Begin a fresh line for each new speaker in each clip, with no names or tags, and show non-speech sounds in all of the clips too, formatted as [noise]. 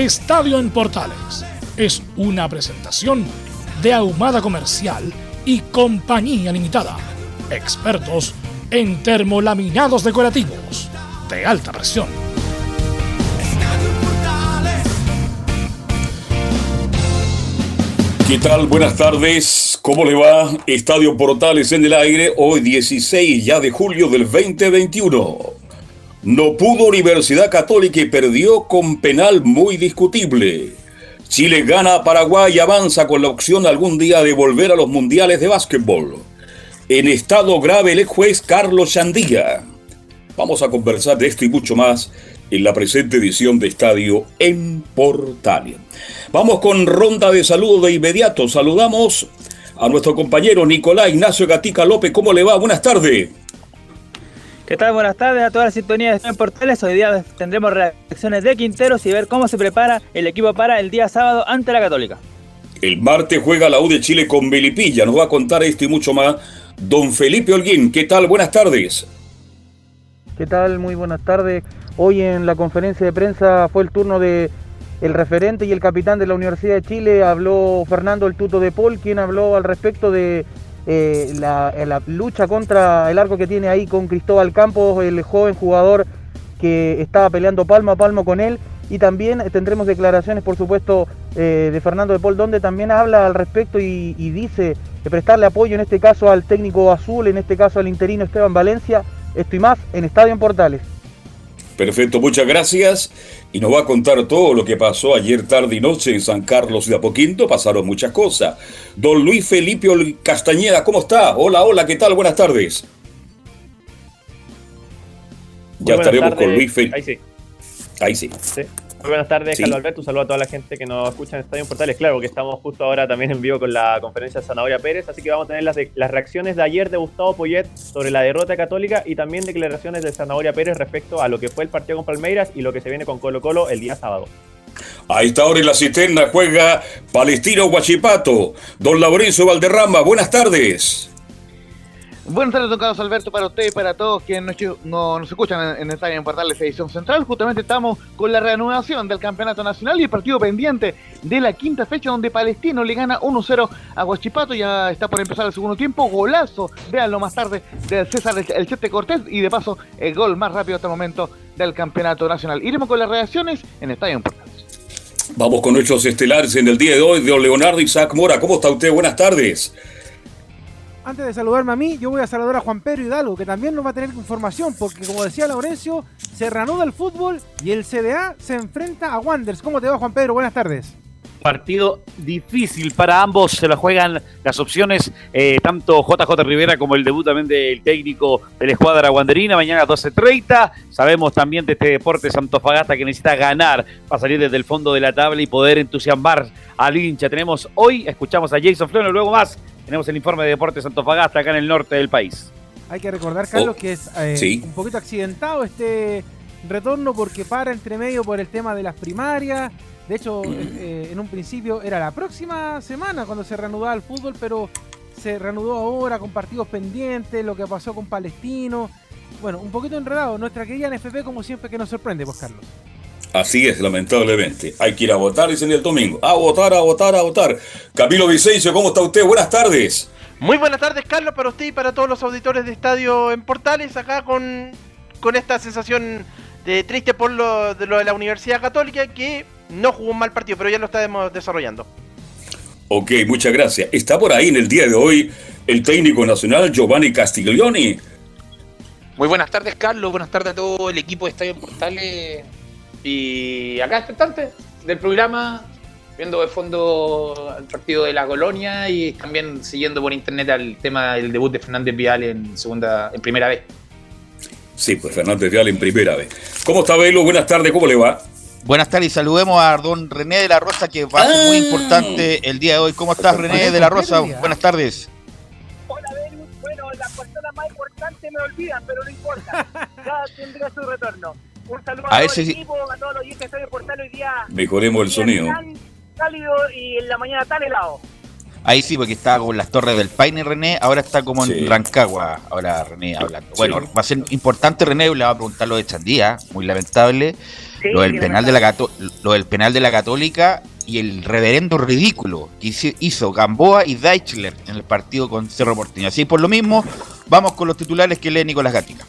Estadio en Portales es una presentación de Ahumada Comercial y Compañía Limitada. Expertos en termolaminados decorativos de alta presión.
¿Qué tal? Buenas tardes. ¿Cómo le va? Estadio Portales en el aire, hoy 16 ya de julio del 2021. No pudo Universidad Católica y perdió con penal muy discutible. Chile gana a Paraguay y avanza con la opción algún día de volver a los mundiales de básquetbol. En estado grave el ex juez Carlos Chandía. Vamos a conversar de esto y mucho más en la presente edición de Estadio en Portalia. Vamos con ronda de saludos de inmediato. Saludamos a nuestro compañero Nicolás Ignacio Gatica López. ¿Cómo le va? Buenas tardes.
¿Qué tal? Buenas tardes a toda la sintonía de en Portales. Hoy día tendremos reacciones de Quinteros y ver cómo se prepara el equipo para el día sábado ante la Católica.
El martes juega la U de Chile con Melipilla. Nos va a contar esto y mucho más. Don Felipe Holguín, ¿qué tal? Buenas tardes.
¿Qué tal? Muy buenas tardes. Hoy en la conferencia de prensa fue el turno de el referente y el capitán de la Universidad de Chile. Habló Fernando el Tuto de Paul, quien habló al respecto de eh, la, lucha contra el arco que tiene ahí con Cristóbal Campos, el joven jugador que estaba peleando palmo a palmo con él. Y también tendremos declaraciones, por supuesto, eh, de Fernando de Paul, donde también habla al respecto y, y dice de prestarle apoyo, en este caso al técnico azul, en este caso al interino Esteban Valencia. Esto y más en Estadio en Portales.
Perfecto, muchas gracias. Y nos va a contar todo lo que pasó ayer tarde y noche en San Carlos de Apoquinto. Pasaron muchas cosas. Don Luis Felipe Castañeda, ¿cómo está? Hola, hola, ¿qué tal? Buenas tardes. Ya estaremos con Luis Felipe.
Ahí sí.
Ahí sí.
sí. Muy buenas tardes, sí. Carlos Alberto. Un saludo a toda la gente que nos escucha en Estadio Portales. Claro que estamos justo ahora también en vivo con la conferencia de Zanahoria Pérez, así que vamos a tener las, de, las reacciones de ayer de Gustavo Poyet sobre la derrota católica y también declaraciones de Zanahoria Pérez respecto a lo que fue el partido con Palmeiras y lo que se viene con Colo Colo el día sábado.
A esta hora en la cisterna juega Palestino Guachipato. Don Laurencio Valderrama, buenas tardes.
Buenas tardes, don Carlos Alberto, para usted y para todos quienes nos, no, nos escuchan en, en Portales Edición Central. Justamente estamos con la reanudación del Campeonato Nacional y el partido pendiente de la quinta fecha donde Palestino le gana 1-0 a Huachipato. Ya está por empezar el segundo tiempo. Golazo, véanlo más tarde, del César El Chete Cortés y de paso el gol más rápido hasta el momento del Campeonato Nacional. Iremos con las reacciones en Estadio en Portales.
Vamos con nuestros estelares en el día de hoy, don Leonardo Isaac Mora. ¿Cómo está usted? Buenas tardes.
Antes de saludarme a mí, yo voy a saludar a Juan Pedro Hidalgo, que también nos va a tener información, porque como decía Laurencio, se reanuda el fútbol y el CDA se enfrenta a Wanders. ¿Cómo te va, Juan Pedro? Buenas tardes.
Partido difícil para ambos, se la juegan las opciones, eh, tanto JJ Rivera como el debut también del técnico de la escuadra Wanderina, mañana a 12.30. Sabemos también de este deporte Santofagasta que necesita ganar para salir desde el fondo de la tabla y poder entusiasmar al hincha. Tenemos hoy, escuchamos a Jason Flores, luego más tenemos el informe de Deportes Antofagasta acá en el norte del país.
Hay que recordar, Carlos, oh, que es eh, sí. un poquito accidentado este retorno porque para entre medio por el tema de las primarias. De hecho, [clears throat] eh, en un principio era la próxima semana cuando se reanudaba el fútbol, pero se reanudó ahora con partidos pendientes, lo que pasó con Palestino. Bueno, un poquito enredado. Nuestra querida NFP, como siempre, que nos sorprende, pues, Carlos.
Así es, lamentablemente. Hay que ir a votar, dicen el domingo. A votar, a votar, a votar. Camilo Vicencio, ¿cómo está usted? Buenas tardes.
Muy buenas tardes, Carlos, para usted y para todos los auditores de Estadio en Portales, acá con, con esta sensación de triste por lo de, lo de la Universidad Católica, que no jugó un mal partido, pero ya lo estamos desarrollando.
Ok, muchas gracias. Está por ahí en el día de hoy el técnico nacional Giovanni Castiglioni.
Muy buenas tardes, Carlos. Buenas tardes a todo el equipo de Estadio Portales. Y acá expectante del programa, viendo de fondo el partido de la colonia y también siguiendo por internet al tema del debut de Fernández Vial en segunda, en primera vez.
Sí, pues Fernández Vial en primera vez. ¿Cómo está Velo? Buenas tardes, ¿cómo le va?
Buenas tardes, saludemos a don René de la Rosa, que va a ser muy ah. importante el día de hoy. ¿Cómo estás, René de la Rosa? Buenas tardes.
Hola, Venus. Bueno, las personas más importantes me olvidan, pero no importa. [laughs] Ya tendré su retorno. Un saludo a, todo el equipo, a todos los oyentes de Portal hoy día.
Mejoremos el sonido.
Tan cálido y en la mañana tan helado.
Ahí sí, porque estaba con las torres del Paine René, ahora está como en Rancagua, ahora René hablando. Bueno, va a ser importante René, le va a preguntar lo de Chandía, muy lamentable. lo, del penal de la lo del penal de la Católica y el reverendo ridículo que hizo Gamboa y Deichler en el partido con Cerro Porteño. Así por lo mismo, vamos con los titulares que lee Nicolás Gatica.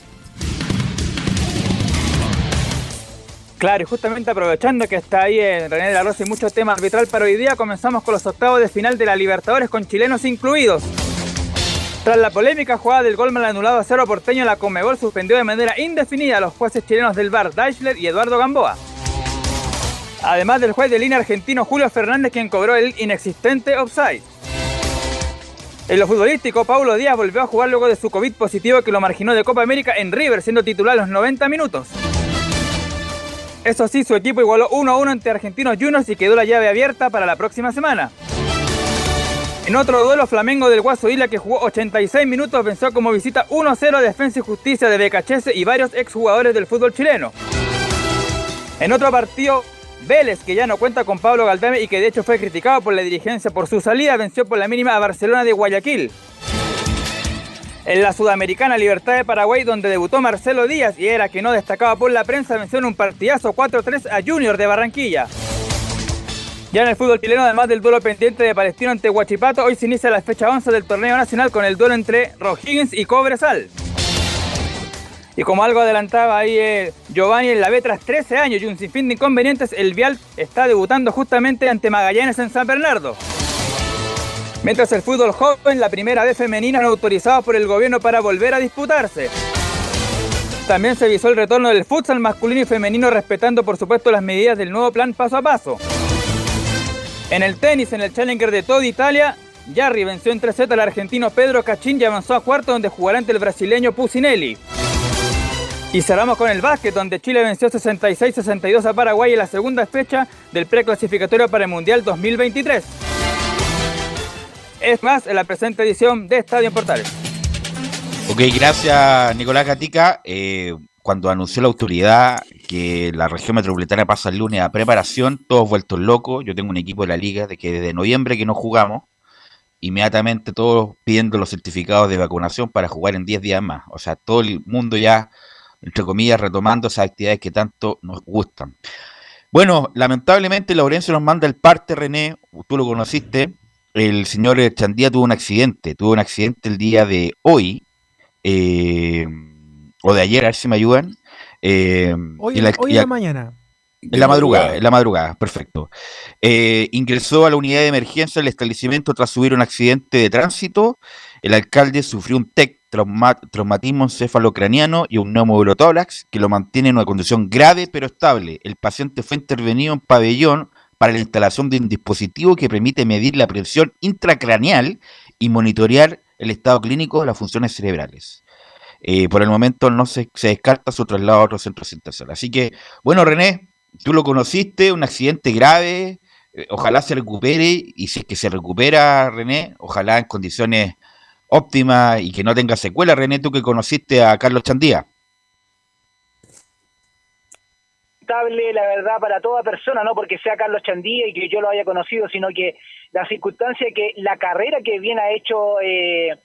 Claro, y justamente aprovechando que está ahí en René de la Rosa y mucho tema arbitral para hoy día, comenzamos con los octavos de final de la Libertadores con chilenos incluidos. Tras la polémica jugada del gol mal anulado a cero porteño, la Comebol suspendió de manera indefinida a los jueces chilenos del VAR, Deichler y Eduardo Gamboa. Además del juez de línea argentino Julio Fernández, quien cobró el inexistente offside. En lo futbolístico, Paulo Díaz volvió a jugar luego de su COVID positivo que lo marginó de Copa América en River, siendo titular a los 90 minutos. Eso sí, su equipo igualó 1-1 ante Argentinos Juniors y quedó la llave abierta para la próxima semana. En otro duelo, Flamengo del Guaso Isla, que jugó 86 minutos, venció como visita 1-0 a Defensa y Justicia de Becachese y varios exjugadores del fútbol chileno. En otro partido, Vélez, que ya no cuenta con Pablo Galdame y que de hecho fue criticado por la dirigencia por su salida, venció por la mínima a Barcelona de Guayaquil. En la Sudamericana Libertad de Paraguay, donde debutó Marcelo Díaz y era que no destacaba por la prensa, venció en un partidazo 4-3 a Junior de Barranquilla. Ya en el fútbol chileno, además del duelo pendiente de Palestino ante Huachipato, hoy se inicia la fecha 11 del torneo nacional con el duelo entre Rohiggins y Cobresal. Y como algo adelantaba ahí eh, Giovanni en la B tras 13 años y un sinfín de inconvenientes, el Vial está debutando justamente ante Magallanes en San Bernardo. Mientras el fútbol joven, la primera vez femenina, no autorizado por el gobierno para volver a disputarse. También se visó el retorno del futsal masculino y femenino respetando por supuesto las medidas del nuevo plan paso a paso. En el tenis, en el Challenger de toda Italia, Jarry venció en 3 al argentino Pedro Cachín y avanzó a cuarto donde jugará ante el brasileño Pusinelli. Y cerramos con el básquet, donde Chile venció 66-62 a Paraguay en la segunda fecha del preclasificatorio para el Mundial 2023 es más en la presente edición de Estadio en Portales.
Ok, gracias Nicolás Gatica. Eh, cuando anunció la autoridad que la región metropolitana pasa el lunes a preparación, todos vueltos locos. Yo tengo un equipo de la liga de que desde noviembre que no jugamos, inmediatamente todos pidiendo los certificados de vacunación para jugar en 10 días más. O sea, todo el mundo ya, entre comillas, retomando esas actividades que tanto nos gustan. Bueno, lamentablemente Laurencio nos manda el parte, René, tú lo conociste, el señor Chandía tuvo un accidente, tuvo un accidente el día de hoy, eh, o de ayer, a ver si me ayudan.
Eh, hoy, en la, mañana.
En la madrugada, en la madrugada, perfecto. Eh, ingresó a la unidad de emergencia del establecimiento tras subir un accidente de tránsito. El alcalde sufrió un TEC, traumatismo encefalocraniano y un neumorotórax que lo mantiene en una condición grave pero estable. El paciente fue intervenido en pabellón para la instalación de un dispositivo que permite medir la presión intracraneal y monitorear el estado clínico de las funciones cerebrales. Eh, por el momento no se, descarta su traslado a otro centro asistencial. Así que, bueno, René, tú lo conociste, un accidente grave, eh, ojalá se recupere y si es que se recupera, René, ojalá en condiciones óptimas y que no tenga secuela. René, tú que conociste a Carlos Chandía.
La verdad, para toda persona, no porque sea Carlos Chandía y que yo lo haya conocido, sino que la circunstancia que la carrera que bien ha hecho eh,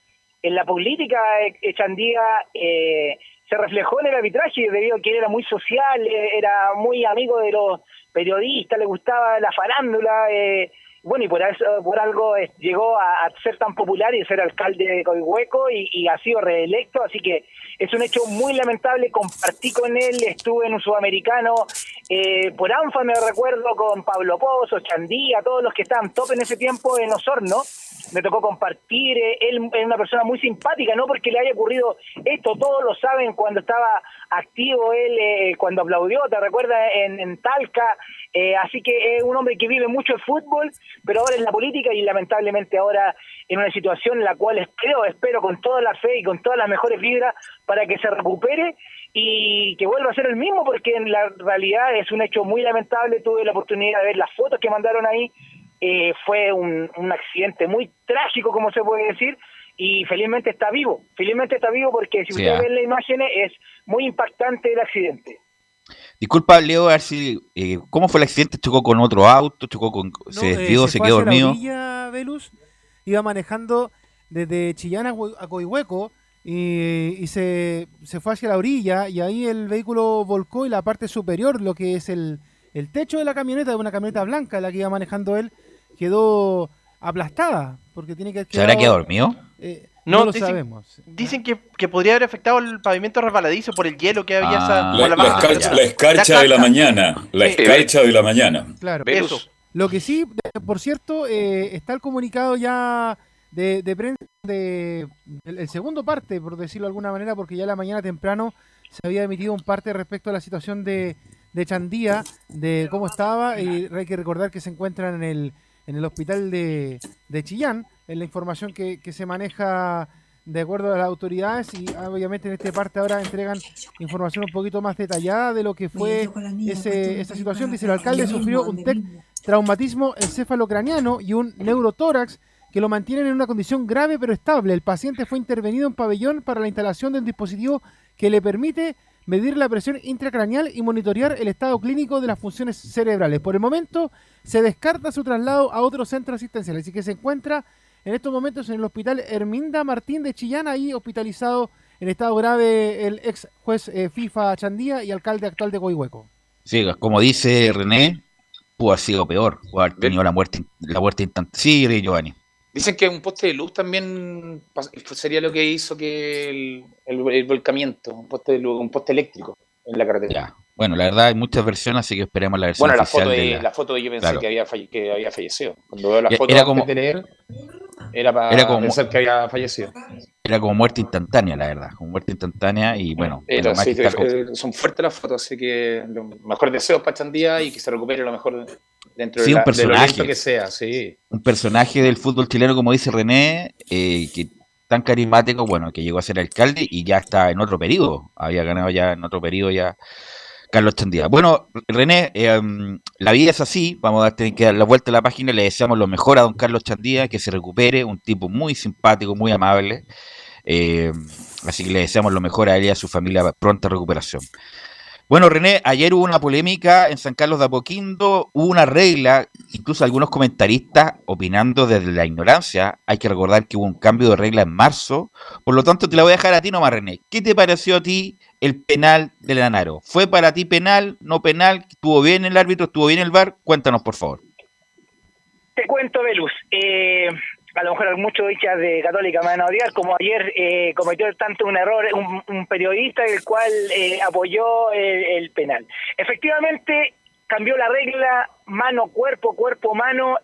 en la política eh, Chandía eh, se reflejó en el arbitraje debido a que él era muy social, era muy amigo de los periodistas, le gustaba la farándula bueno, y por eso por algo llegó a, ser tan popular y ser alcalde de Coihueco y, ha sido reelecto, así que es un hecho muy lamentable, compartí con él, estuve en un sudamericano, eh, por ANFA me recuerdo con Pablo Pozo, Chandía, todos los que estaban top en ese tiempo en Osorno, me tocó compartir, eh, él es una persona muy simpática, no porque le haya ocurrido esto, todos lo saben cuando estaba activo él, eh, cuando aplaudió, te recuerdas, en, en Talca, eh, así que es un hombre que vive mucho el fútbol, pero ahora en la política y lamentablemente ahora en una situación en la cual espero, espero con toda la fe y con todas las mejores vibras para que se recupere y que vuelva a ser el mismo, porque en la realidad es un hecho muy lamentable. Tuve la oportunidad de ver las fotos que mandaron ahí. Eh, fue un, accidente muy trágico, como se puede decir, y felizmente está vivo. Felizmente está vivo porque si ustedes ah. ven las imágenes es muy impactante el accidente.
Disculpa, Leo, a ver si, eh, ¿cómo fue el accidente? ¿Chocó con otro auto? ¿Chocó con, ¿Se eh, desvió? ¿Se, quedó dormido?
La Velus, iba manejando desde Chillán a, Coihueco y, se, se, fue hacia la orilla y ahí el vehículo volcó y la parte superior, lo que es el, el techo de la camioneta, de una camioneta blanca, la que iba manejando él, quedó aplastada. Porque tiene que
¿Se habrá quedado dormido?
Eh, no, lo sabemos.
Dicen que, que, podría haber afectado el pavimento resbaladizo por el hielo que había.
Ah. la, escarcha, de la mañana. La escarcha de la mañana.
Claro, eso. Lo que sí, por cierto, eh, está el comunicado ya de, de prensa de el, segundo parte, por decirlo de alguna manera, porque ya la mañana temprano se había emitido un parte respecto a la situación de, de Chandía, de cómo estaba, y hay que recordar que se encuentran en el, en el hospital de, de Chillán en la información que, se maneja de acuerdo a las autoridades y obviamente en esta parte ahora entregan información un poquito más detallada de lo que fue ese, esa situación. Dice el alcalde sufrió un traumatismo encefalocraniano y un neurotórax que lo mantienen en una condición grave pero estable. El paciente fue intervenido en pabellón para la instalación del dispositivo que le permite medir la presión intracraneal y monitorear el estado clínico de las funciones cerebrales. Por el momento se descarta su traslado a otro centro asistencial, así que se encuentra en estos momentos en el hospital Herminda Martín de Chillán, ahí hospitalizado en estado grave el ex juez eh, FIFA Chandía y alcalde actual de Coihueco.
Sí, como dice René, pudo haber sido peor, pudo haber tenido la muerte, la muerte instantánea. Sí, Giovanni.
Dicen que un poste de luz también sería lo que hizo que el, volcamiento, un poste, de luz, un poste eléctrico en la carretera.
Bueno, la verdad hay muchas versiones, así que esperemos la versión
bueno,
la
foto de, la... foto de yo pensé que, había que había fallecido. Cuando veo la foto era como, de leer, era para como, pensar que había fallecido.
Era como muerte instantánea, la verdad, como muerte instantánea y bueno.
son fuertes las fotos, así que lo mejor deseo para Chandía y que se recupere lo mejor dentro
de,
un
personaje,
que sea, sí.
Un personaje del fútbol chileno, como dice René, eh, que tan carismático, bueno, que llegó a ser alcalde y ya está en otro periodo, había ganado ya en otro periodo ya Carlos Chandía. Bueno, René, em, la vida es así, vamos a tener que dar la vuelta a la página, le deseamos lo mejor a don Carlos Chandía, que se recupere, un tipo muy simpático, muy amable, em, así que le deseamos lo mejor a él y a su familia, pronta recuperación. Bueno, René, ayer hubo una polémica en San Carlos de Apoquindo, hubo una regla, incluso algunos comentaristas opinando desde la ignorancia. Hay que recordar que hubo un cambio de regla en marzo, por lo tanto te la voy a dejar a ti nomás, René. ¿Qué te pareció a ti el penal de Lanaro? ¿Fue para ti penal, no penal? ¿Estuvo bien el árbitro? ¿Estuvo bien el VAR? Cuéntanos, por favor.
Te cuento, Velus. Eh, a lo mejor muchos hinchas de Católica me a odiar, como ayer eh, cometió tanto un error un, periodista el cual eh, apoyó el, penal. Efectivamente, cambió la regla mano, cuerpo, cuerpo, mano,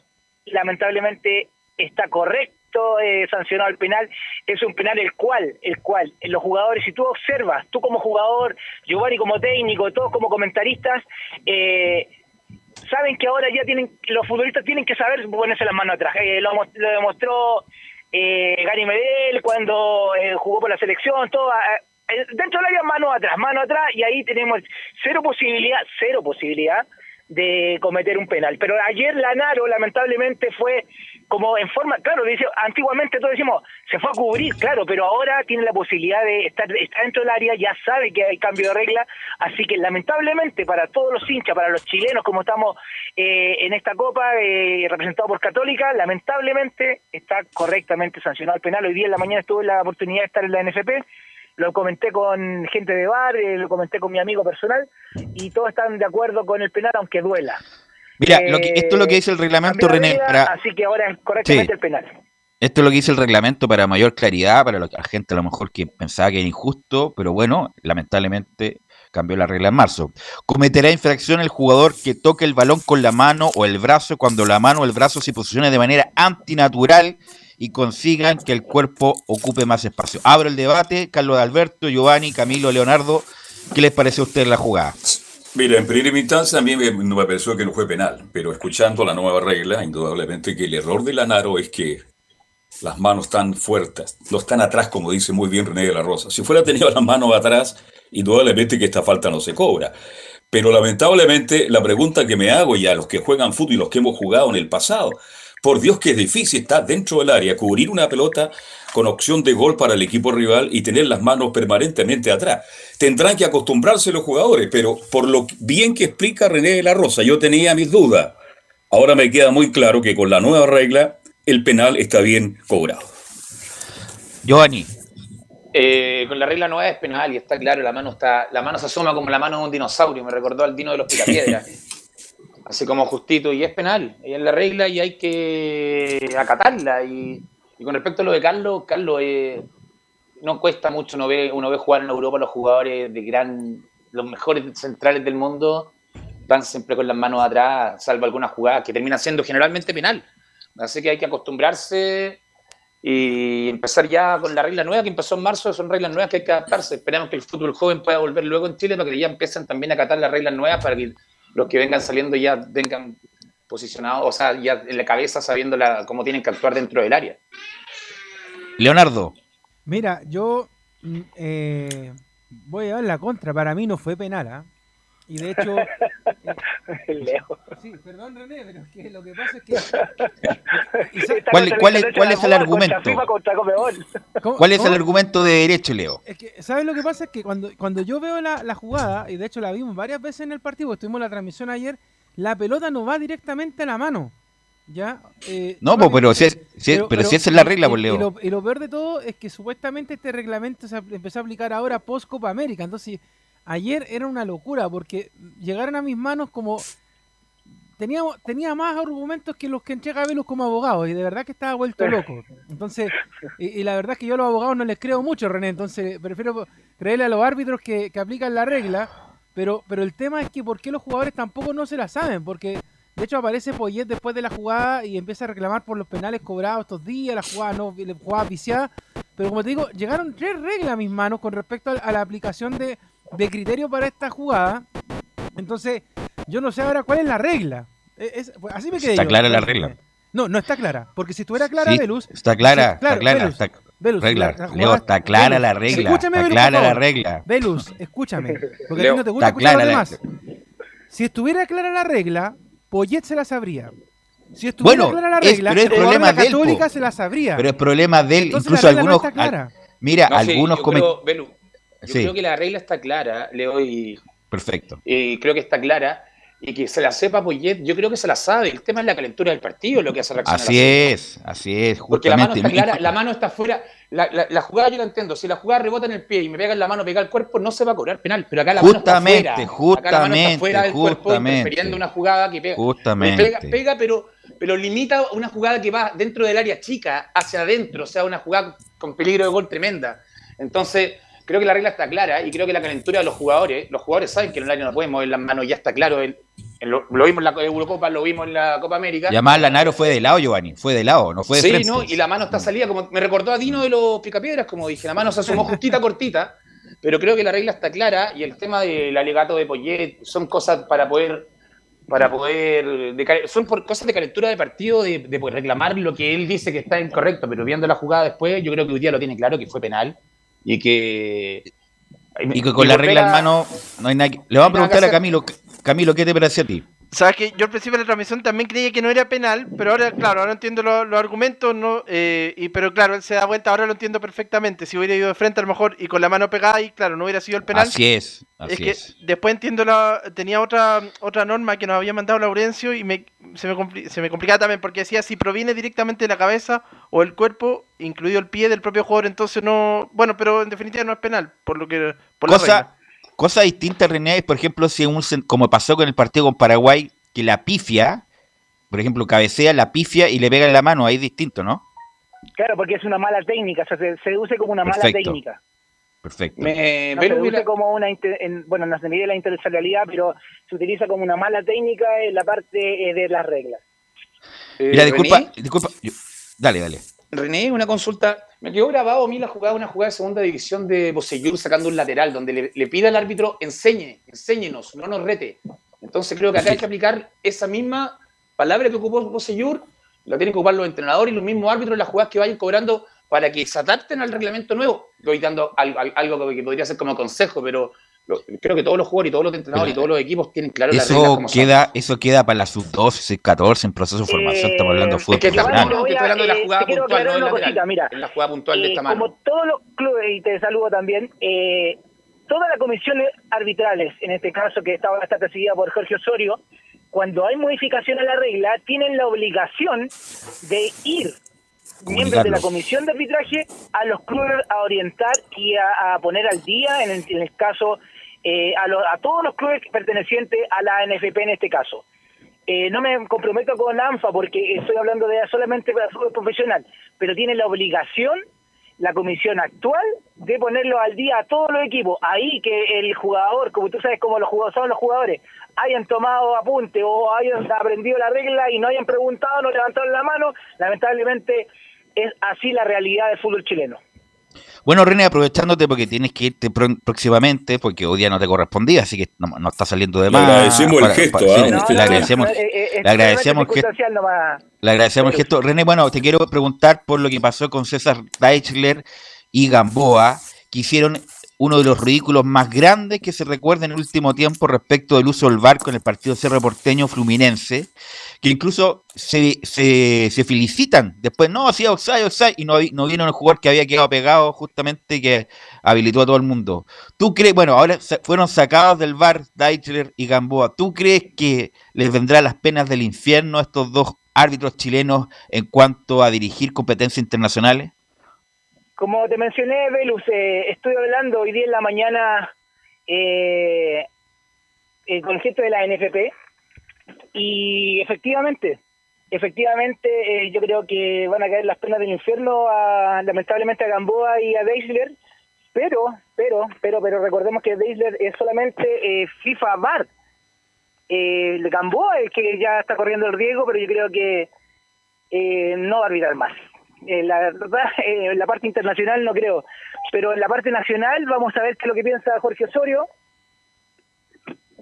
lamentablemente está correcto eh, sancionado el penal, es un penal el cual, el cual los jugadores, si tú observas, tú como jugador, Giovanni como técnico, todos como comentaristas, eh, saben que ahora ya tienen, los futbolistas tienen que saber ponerse las manos atrás. Eh, lo, demostró eh, Gary Medel cuando eh, jugó por la selección, todo. Dentro del área, mano atrás, mano atrás, y ahí tenemos cero posibilidad, cero posibilidad de cometer un penal. Pero ayer Lanaro, lamentablemente, fue como en forma, claro, dice, antiguamente todos decimos, se fue a cubrir, claro, pero ahora tiene la posibilidad de estar, dentro del área, ya sabe que hay cambio de regla, así que lamentablemente para todos los hinchas, para los chilenos como estamos eh, en esta copa, eh, representado por Católica, lamentablemente está correctamente sancionado el penal. Hoy día en la mañana estuve la oportunidad de estar en la NFP, lo comenté con gente de bar, eh, lo comenté con mi amigo personal, y todos están de acuerdo con el penal, aunque duela.
Mira, esto es lo que dice el reglamento, René.
Así que ahora es correctamente el penal.
Esto es lo que dice el reglamento para mayor claridad, para la gente a lo mejor que pensaba que era injusto, pero bueno, lamentablemente cambió la regla en marzo. Cometerá infracción el jugador que toque el balón con la mano o el brazo cuando la mano o el brazo se posicione de manera antinatural y consigan que el cuerpo ocupe más espacio. Abro el debate, Carlos Alberto, Giovanni, Camilo, Leonardo, ¿qué les parece a ustedes la jugada?
Mira, en primera instancia a mí me, me pareció que no fue penal, pero escuchando la nueva regla, indudablemente que el error de Lanaro es que las manos están fuertes, no están atrás, como dice muy bien René de la Rosa. Si fuera tenido las manos atrás, indudablemente que esta falta no se cobra. Pero lamentablemente la pregunta que me hago ya a los que juegan fútbol y los que hemos jugado en el pasado, por Dios que es difícil estar dentro del área, cubrir una pelota con opción de gol para el equipo rival y tener las manos permanentemente atrás. Tendrán que acostumbrarse los jugadores, pero por lo bien que explica René de la Rosa, yo tenía mis dudas. Ahora me queda muy claro que con la nueva regla el penal está bien cobrado.
Giovanni.
Eh, con la regla nueva es penal y está claro, la mano está, la mano se asoma como la mano de un dinosaurio, me recordó al dino de los picapiedras. [laughs] Así como justito, y es penal, y es la regla y hay que acatarla. Y, con respecto a lo de Carlos, Carlos eh, no cuesta mucho, uno ve, uno ve jugar en Europa los jugadores de gran, los mejores centrales del mundo, van siempre con las manos atrás, salvo algunas jugadas que terminan siendo generalmente penal. Así que hay que acostumbrarse y empezar ya con la regla nueva que empezó en marzo, son reglas nuevas que hay que adaptarse. Esperamos que el fútbol joven pueda volver luego en Chile para que ya empiecen también a acatar las reglas nuevas para que los que vengan saliendo ya vengan posicionados, o sea, ya en la cabeza sabiendo cómo tienen que actuar dentro del área.
Leonardo.
Mira, yo mm, eh, voy a dar la contra. Para mí no fue penal. ¿ah? Y de hecho. [laughs] Sí, perdón René, pero es que lo que pasa es que. [laughs]
¿Cuál, cuál, es, cuál es el argumento? ¿Cuál es el argumento de derecho, Leo?
Es que, ¿sabes lo que pasa? Es que cuando, cuando yo veo la, la jugada, y de hecho la vimos varias veces en el partido, estuvimos en la transmisión ayer, la pelota no va directamente a la mano. ¿Ya?
Eh, no, pero, si es, pero, si esa es la regla, por Leo.
Y lo, y lo, peor de todo es que supuestamente este reglamento se empezó a aplicar ahora post Copa América. Entonces, ayer era una locura porque llegaron a mis manos como tenía, tenía más argumentos que los que entrega Velus como abogado y de verdad que estaba vuelto loco. Entonces, y, la verdad es que yo a los abogados no les creo mucho, René, entonces prefiero creerle a los árbitros que, aplican la regla, pero, pero el tema es que por qué los jugadores tampoco no se la saben, porque de hecho aparece Poyet después de la jugada y empieza a reclamar por los penales cobrados estos días, la jugada no, la jugada viciada, pero como te digo, llegaron tres reglas a mis manos con respecto a la aplicación de, de criterio para esta jugada. Entonces, yo no sé ahora cuál es la regla. E, pues, así me quedé
Está clara la regla.
No, no está clara. Porque si estuviera clara, Velus.
Está clara, está clara. está, regla. Leo, está clara la regla. Escúchame, está clara la regla.
Velus, escúchame. Porque a ti no te gusta escuchar lo demás. Si estuviera clara la regla, Poyet se la sabría. Si estuviera clara la regla,
es, pero problema
la Católica se la sabría.
Pero es problema de él. Incluso algunos. No mira, algunos
comentarios yo creo que la regla está clara, Leo, y.
Perfecto.
Y creo que está clara. Y que se la sepa Poyet, yo creo que se la sabe. El tema es la calentura del partido, lo que hace reaccionar.
Así es, así es.
Justamente. Porque la mano está clara, la mano está fuera. La, la, jugada yo la entiendo. Si la jugada rebota en el pie y me pega en la mano, pega el cuerpo, no se va a cobrar penal. Pero acá la mano está fuera.
Justamente, acá la mano está fuera
del cuerpo, interfiriendo una jugada que pega.
Justamente.
Pega, pega, pero, pero limita una jugada que va dentro del área chica hacia adentro. O sea, una jugada con peligro de gol tremenda. Entonces creo que la regla está clara y creo que la calentura de los jugadores, los jugadores saben que en el área no pueden mover las manos, ya está claro. lo, vimos en la Eurocopa, lo vimos en la Copa América.
Y además Lanaro fue de lado, Giovanni, fue de lado, no fue de
Sí, ¿no? Y la mano está salida, como me recordó a Dino de los Picapiedras, como dije, la mano se asomó justita, [laughs] cortita, pero creo que la regla está clara y el tema del alegato de Poyet son cosas para poder para poder son por cosas de calentura de partido de, de poder reclamar lo que él dice que está incorrecto, pero viendo la jugada después, yo creo que hoy día lo tiene claro que fue penal y que...
Y que con la regla en mano no hay nada Le vamos a preguntar a Camilo, Camilo, ¿qué te parece a ti?
Sabes que yo al principio de la transmisión también creía que no era penal, pero ahora, claro, ahora entiendo los, argumentos, no, eh, y, pero claro, él se da vuelta, ahora lo entiendo perfectamente. Si hubiera ido de frente a lo mejor y con la mano pegada, y claro, no hubiera sido el penal.
Así es, así es.
Que después entiendo la, tenía otra otra norma que nos había mandado Laurencio y me, se, me se me complicaba también porque decía si proviene directamente de la cabeza o el cuerpo, incluido el pie del propio jugador, entonces no, bueno, pero en definitiva no es penal, por lo que por
cosa, cosa distinta, René, es por ejemplo si un como pasó con el partido con Paraguay que la pifia, por ejemplo, cabecea la pifia y le pega en la mano, ahí es distinto, ¿no?
Claro, porque es una mala técnica, o sea, se, se usa como una mala técnica.
Perfecto.
Me, se usa como una, bueno, no se mide la intencionalidad, pero se utiliza como una mala técnica en la parte eh, de las reglas.
Eh, Mira, disculpa, disculpa, dale, dale.
René, una consulta. Me quedó grabado a mí la jugada, una jugada de segunda división de Bosellur sacando un lateral, donde le, pide al árbitro, enseñe, enséñenos, no nos rete. Entonces creo que acá hay que aplicar esa misma palabra que ocupó Bosellur, la tienen que ocupar los entrenadores y los mismos árbitros en las jugadas que vayan cobrando para que se adapten al reglamento nuevo. Voy dando algo, algo que podría ser como consejo, pero creo que todos los jugadores y todos los entrenadores y todos los equipos tienen claro
eso las reglas queda Eso queda para la sub-12, 14 en proceso de formación, estamos hablando de fútbol.
Es que estoy hablando de la jugada puntual, no lateral, mira, en la jugada puntual de esta mano.
Como todos los clubes, y te saludo también, eh, todas las comisiones arbitrales, en este caso que estaba está presidida por Jorge Osorio, cuando hay modificación a la regla, tienen la obligación de ir miembros de la comisión de arbitraje a los clubes a orientar y a, poner al día, en el, caso, eh, a, a todos los clubes pertenecientes a la NFP en este caso. Eh, no me comprometo con ANFA porque estoy hablando de solamente para fútbol profesional, pero tiene la obligación la comisión actual de ponerlo al día a todos los equipos. Ahí que el jugador, como tú sabes cómo los jugadores son los jugadores, hayan tomado apunte o hayan aprendido la regla y no hayan preguntado, no levantaron la mano, lamentablemente es así la realidad del fútbol chileno.
Bueno, René, aprovechándote porque tienes que irte próximamente, porque hoy día no te correspondía, así que no, está saliendo de más.
Le agradecemos el gesto,
le agradecemos, le agradecemos, le agradecemos el gesto. René, bueno, te quiero preguntar por lo que pasó con César Deichler y Gamboa, que hicieron uno de los ridículos más grandes que se recuerda en el último tiempo respecto del uso del barco en el partido Cerro Porteño Fluminense, que incluso se, se, felicitan después, no, hacía offside, offside, y no, no vino el jugador que había quedado pegado justamente que habilitó a todo el mundo. ¿Tú crees, bueno, ahora fueron sacados del bar Deichler y Gamboa, ¿tú crees que les vendrá las penas del infierno a estos dos árbitros chilenos en cuanto a dirigir competencias internacionales?
Como te mencioné, Velus, eh, estoy hablando hoy día en la mañana eh, eh, con gente de la NFP y efectivamente, efectivamente yo creo que van a caer las penas del infierno lamentablemente a Gamboa y a Deisler, pero, pero, pero, pero recordemos que Deisler es solamente FIFA VAR. el Gamboa es que ya está corriendo el riesgo, pero yo creo que no va a arbitrar más. Eh, la verdad, [laughs] eh, la parte internacional no creo, pero en la parte nacional vamos a ver qué es lo que piensa Jorge Osorio.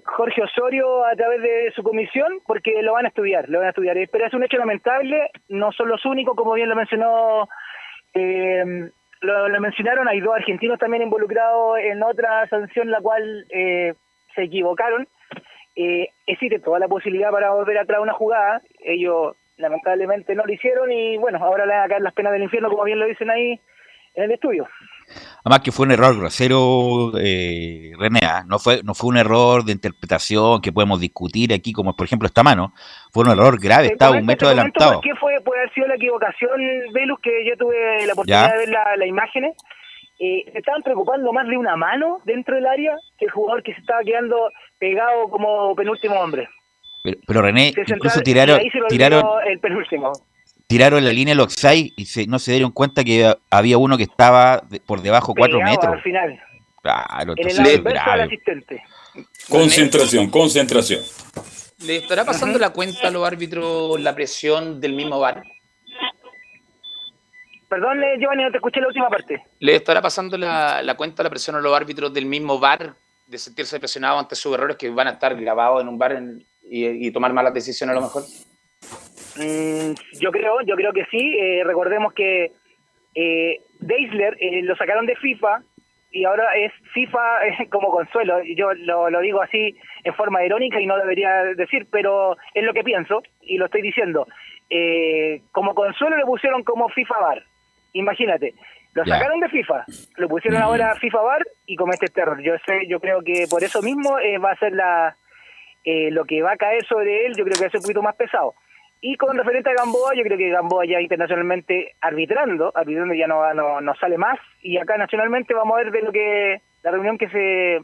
Jorge Osorio a través de su comisión, porque lo van a estudiar, lo van a estudiar. Pero es un hecho lamentable, no son los únicos, como bien lo mencionó, eh, lo, mencionaron, hay dos argentinos también involucrados en otra sanción, la cual se equivocaron. existe toda la posibilidad para volver atrás una jugada, ellos lamentablemente no lo hicieron y bueno, ahora le van a caer las penas del infierno, como bien lo dicen ahí en el estudio.
Además que fue un error grosero, eh, René, ¿ah? no fue, no fue un error de interpretación que podemos discutir aquí, como por ejemplo esta mano, fue un error grave, estaba un metro adelantado.
qué fue, puede haber sido la equivocación, Velus, que yo tuve la oportunidad de ver las imágenes? Eh, se estaban preocupando más de una mano dentro del área que el jugador que se estaba quedando pegado como penúltimo hombre.
Pero, René, incluso tiraron, tiraron,
el
tiraron la línea Loxai y se, no se dieron cuenta que había uno que estaba por debajo cuatro metros.
Al final.
Claro,
asistente.
Concentración, concentración.
¿Le estará pasando la cuenta a los árbitros la presión del mismo bar?
Perdón, eh, Giovanni, no te escuché la última parte.
¿Le estará pasando la, la cuenta la presión a los árbitros del mismo bar de sentirse presionados ante sus errores que van a estar grabados en un bar en, y, tomar malas decisiones a lo mejor?
Mm, yo creo, yo creo que sí. Eh, recordemos que eh, Deisler eh, lo sacaron de FIFA y ahora es FIFA eh, como consuelo. Yo lo, lo, digo así en forma irónica y no debería decir, pero es lo que pienso y lo estoy diciendo. como consuelo le pusieron como FIFA Bar. Imagínate, lo sacaron de FIFA, lo pusieron ahora FIFA Bar y comete este error. Yo sé, yo creo que por eso mismo va a ser la eh, lo que va a caer sobre él yo creo que es un poquito más pesado. Y con referente a Gamboa, yo creo que Gamboa ya internacionalmente arbitrando, arbitrando ya no, no, no, sale más, y acá nacionalmente vamos a ver de lo que la reunión que se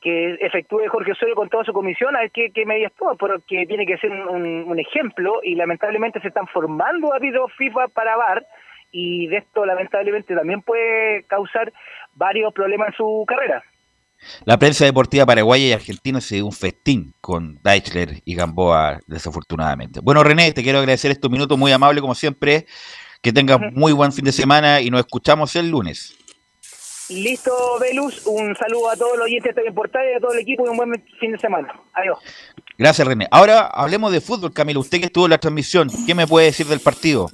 que efectúe Jorge Osorio con toda su comisión, a ver qué, qué medidas toma, porque tiene que ser un, ejemplo y lamentablemente se están formando árbitros FIFA para VAR y de esto lamentablemente también puede causar varios problemas en su carrera.
La prensa deportiva paraguaya y argentina se dio un festín con Deichler y Gamboa, desafortunadamente. Bueno, René, te quiero agradecer estos minutos, muy amable como siempre. Que tengas muy buen fin de semana y nos escuchamos el lunes.
Listo, Velus. Un saludo a todos los oyentes de Portal y a todo el equipo y un buen fin de semana. Adiós.
Gracias, René. Ahora hablemos de fútbol, Camilo. Usted que estuvo en la transmisión, ¿qué me puede decir del partido?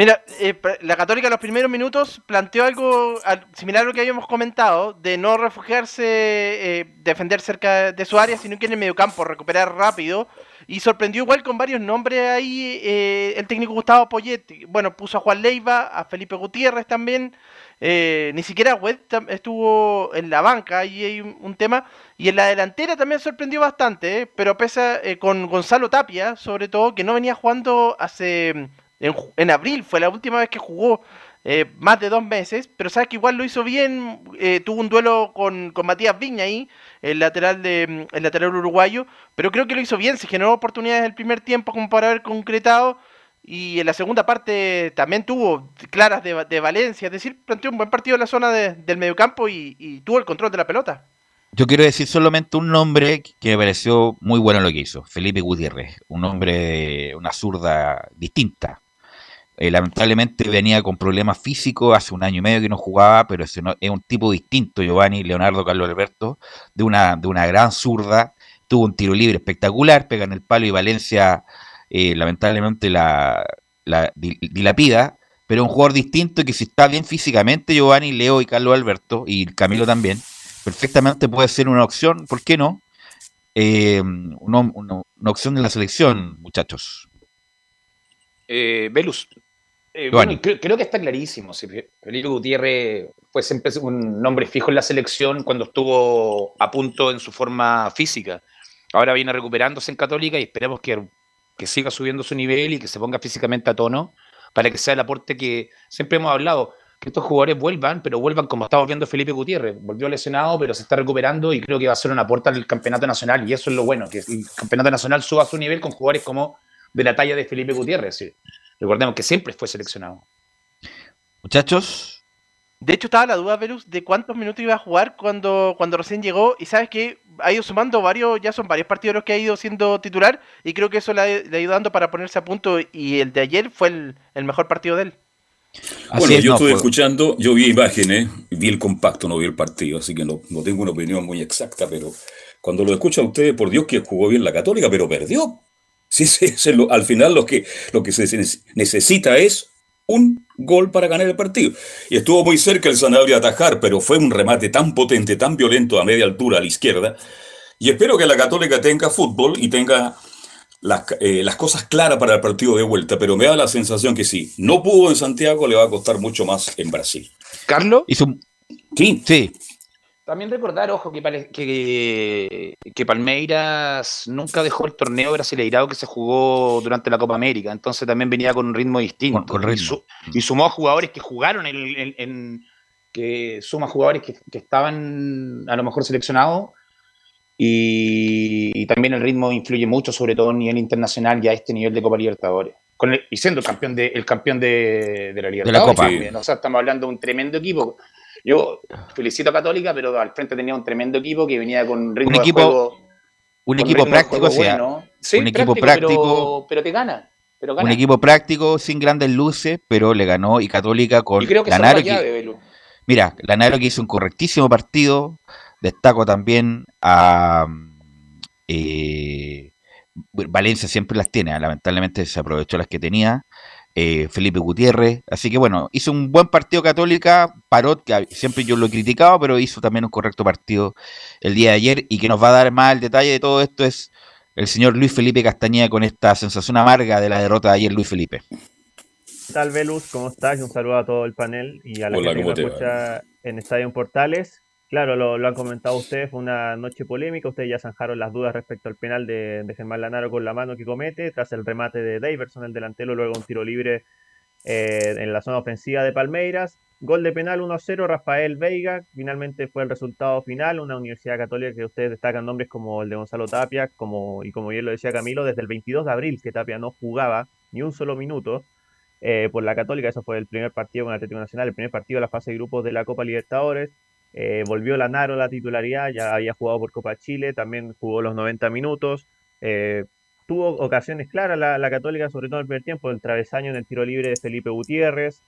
Mira, eh, la Católica en los primeros minutos planteó algo similar a lo que habíamos comentado, de no refugiarse, eh, defender cerca de su área, sino que en el mediocampo recuperar rápido. Y sorprendió igual con varios nombres ahí eh, el técnico Gustavo Poyetti. Bueno, puso a Juan Leiva, a Felipe Gutiérrez también. ni siquiera Wed estuvo en la banca, ahí hay un, tema. Y en la delantera también sorprendió bastante, pero pesa con Gonzalo Tapia, sobre todo, que no venía jugando hace en, abril fue la última vez que jugó eh, más de dos meses, pero sabes que igual lo hizo bien, eh, tuvo un duelo con, Matías Viña ahí, el lateral de el lateral uruguayo, pero creo que lo hizo bien, se generó oportunidades en el primer tiempo como para haber concretado y en la segunda parte también tuvo claras de, Valencia, es decir, planteó un buen partido en la zona del mediocampo y, y tuvo el control de la pelota.
Yo quiero decir solamente un nombre que me pareció muy bueno lo que hizo, Felipe Gutiérrez, un hombre una zurda distinta, eh, lamentablemente venía con problemas físicos, hace un año y medio que no jugaba, pero es, un tipo distinto, Giovanni Leonardo Carlos Alberto, de una, de una gran zurda, tuvo un tiro libre espectacular, pega en el palo y Valencia eh, lamentablemente la, la dilapida, pero un jugador distinto que si está bien físicamente, Giovanni, Leo y Carlos Alberto, y Camilo también, perfectamente puede ser una opción, ¿por qué no? Eh, una, opción de la selección, muchachos.
Velus, eh, bueno, creo, que está clarísimo. Felipe Gutiérrez fue siempre un nombre fijo en la selección cuando estuvo a punto en su forma física. Ahora viene recuperándose en Católica y esperemos que, que siga subiendo su nivel y que se ponga físicamente a tono para que sea el aporte que siempre hemos hablado. Que estos jugadores vuelvan, pero vuelvan como estamos viendo Felipe Gutiérrez. Volvió lesionado, pero se está recuperando y creo que va a ser un aporte al campeonato nacional. Y eso es lo bueno, que el campeonato nacional suba su nivel con jugadores como de la talla de Felipe Gutiérrez. ¿sí? Recordemos que siempre fue seleccionado.
Muchachos.
De hecho, estaba la duda, Velus, de cuántos minutos iba a jugar cuando, cuando recién llegó. Y sabes que ha ido sumando varios, ya son varios partidos los que ha ido siendo titular. Y creo que eso le ha, ido dando para ponerse a punto. Y el de ayer fue el, mejor partido de él.
bueno, yo estuve escuchando, yo vi imágenes, vi el compacto, no vi el partido, así que no, no tengo una opinión muy exacta, pero cuando lo escuchan ustedes, por Dios que jugó bien la Católica, pero perdió. Sí, sí, al final lo que, lo que se necesita es un gol para ganar el partido. Y estuvo muy cerca el Sanabria atajar, pero fue un remate tan potente, tan violento a media altura a la izquierda. Y espero que la Católica tenga fútbol y tenga las, eh, las, cosas claras para el partido de vuelta, pero me da la sensación que sí. No pudo en Santiago, le va a costar mucho más en Brasil.
¿Carlos?
Sí, sí.
También recordar, ojo, que, que, Palmeiras nunca dejó el torneo brasileirado que se jugó durante la Copa América, entonces también venía con un ritmo distinto. Y, sumó a jugadores que jugaron en, que suma jugadores que, estaban a lo mejor seleccionados y, también el ritmo influye mucho, sobre todo a nivel internacional y a este nivel de Copa Libertadores. Con y siendo el campeón de, el campeón de, la Libertadores. De la Copa. estamos hablando de un tremendo equipo yo felicito a Católica, pero al frente tenía un tremendo equipo que venía con ritmo
un equipo,
de juego,
un equipo práctico, o sea, un equipo práctico,
pero, te gana,
Un equipo práctico sin grandes luces, pero le ganó y Católica con
y creo que
Lanaro.
Que,
mira, Lanaro que hizo un correctísimo partido. Destaco también a eh, Valencia siempre las tiene, lamentablemente se aprovechó las que tenía. Eh, Felipe Gutiérrez. Así que bueno, hizo un buen partido Católica, Parot, que siempre yo lo he criticado, pero hizo también un correcto partido el día de ayer y que nos va a dar más el detalle de todo esto es el señor Luis Felipe Castañeda con esta sensación amarga de la derrota de ayer, Luis Felipe.
¿Qué tal, Velus? ¿Cómo estás? Un saludo a todo el panel y a la gente que nos escucha en Estadio Portales. Claro, lo, han comentado ustedes, fue una noche polémica, ustedes ya zanjaron las dudas respecto al penal de, Germán Lanaro con la mano que comete, tras el remate de Daverson, el delantero, luego un tiro libre eh, en la zona ofensiva de Palmeiras. Gol de penal 1-0, Rafael Veiga. Finalmente fue el resultado final. Una Universidad Católica que ustedes destacan nombres como el de Gonzalo Tapia, como, y como bien lo decía Camilo, desde el 22 de abril que Tapia no jugaba ni un solo minuto eh, por la Católica. Eso fue el primer partido con Atlético Nacional, el primer partido de la fase de grupos de la Copa Libertadores. Eh, volvió Lanaro a la titularidad, ya había jugado por Copa Chile, también jugó los 90 minutos. Eh, tuvo ocasiones claras la, la, Católica, sobre todo en el primer tiempo, el travesaño en el tiro libre de Felipe Gutiérrez,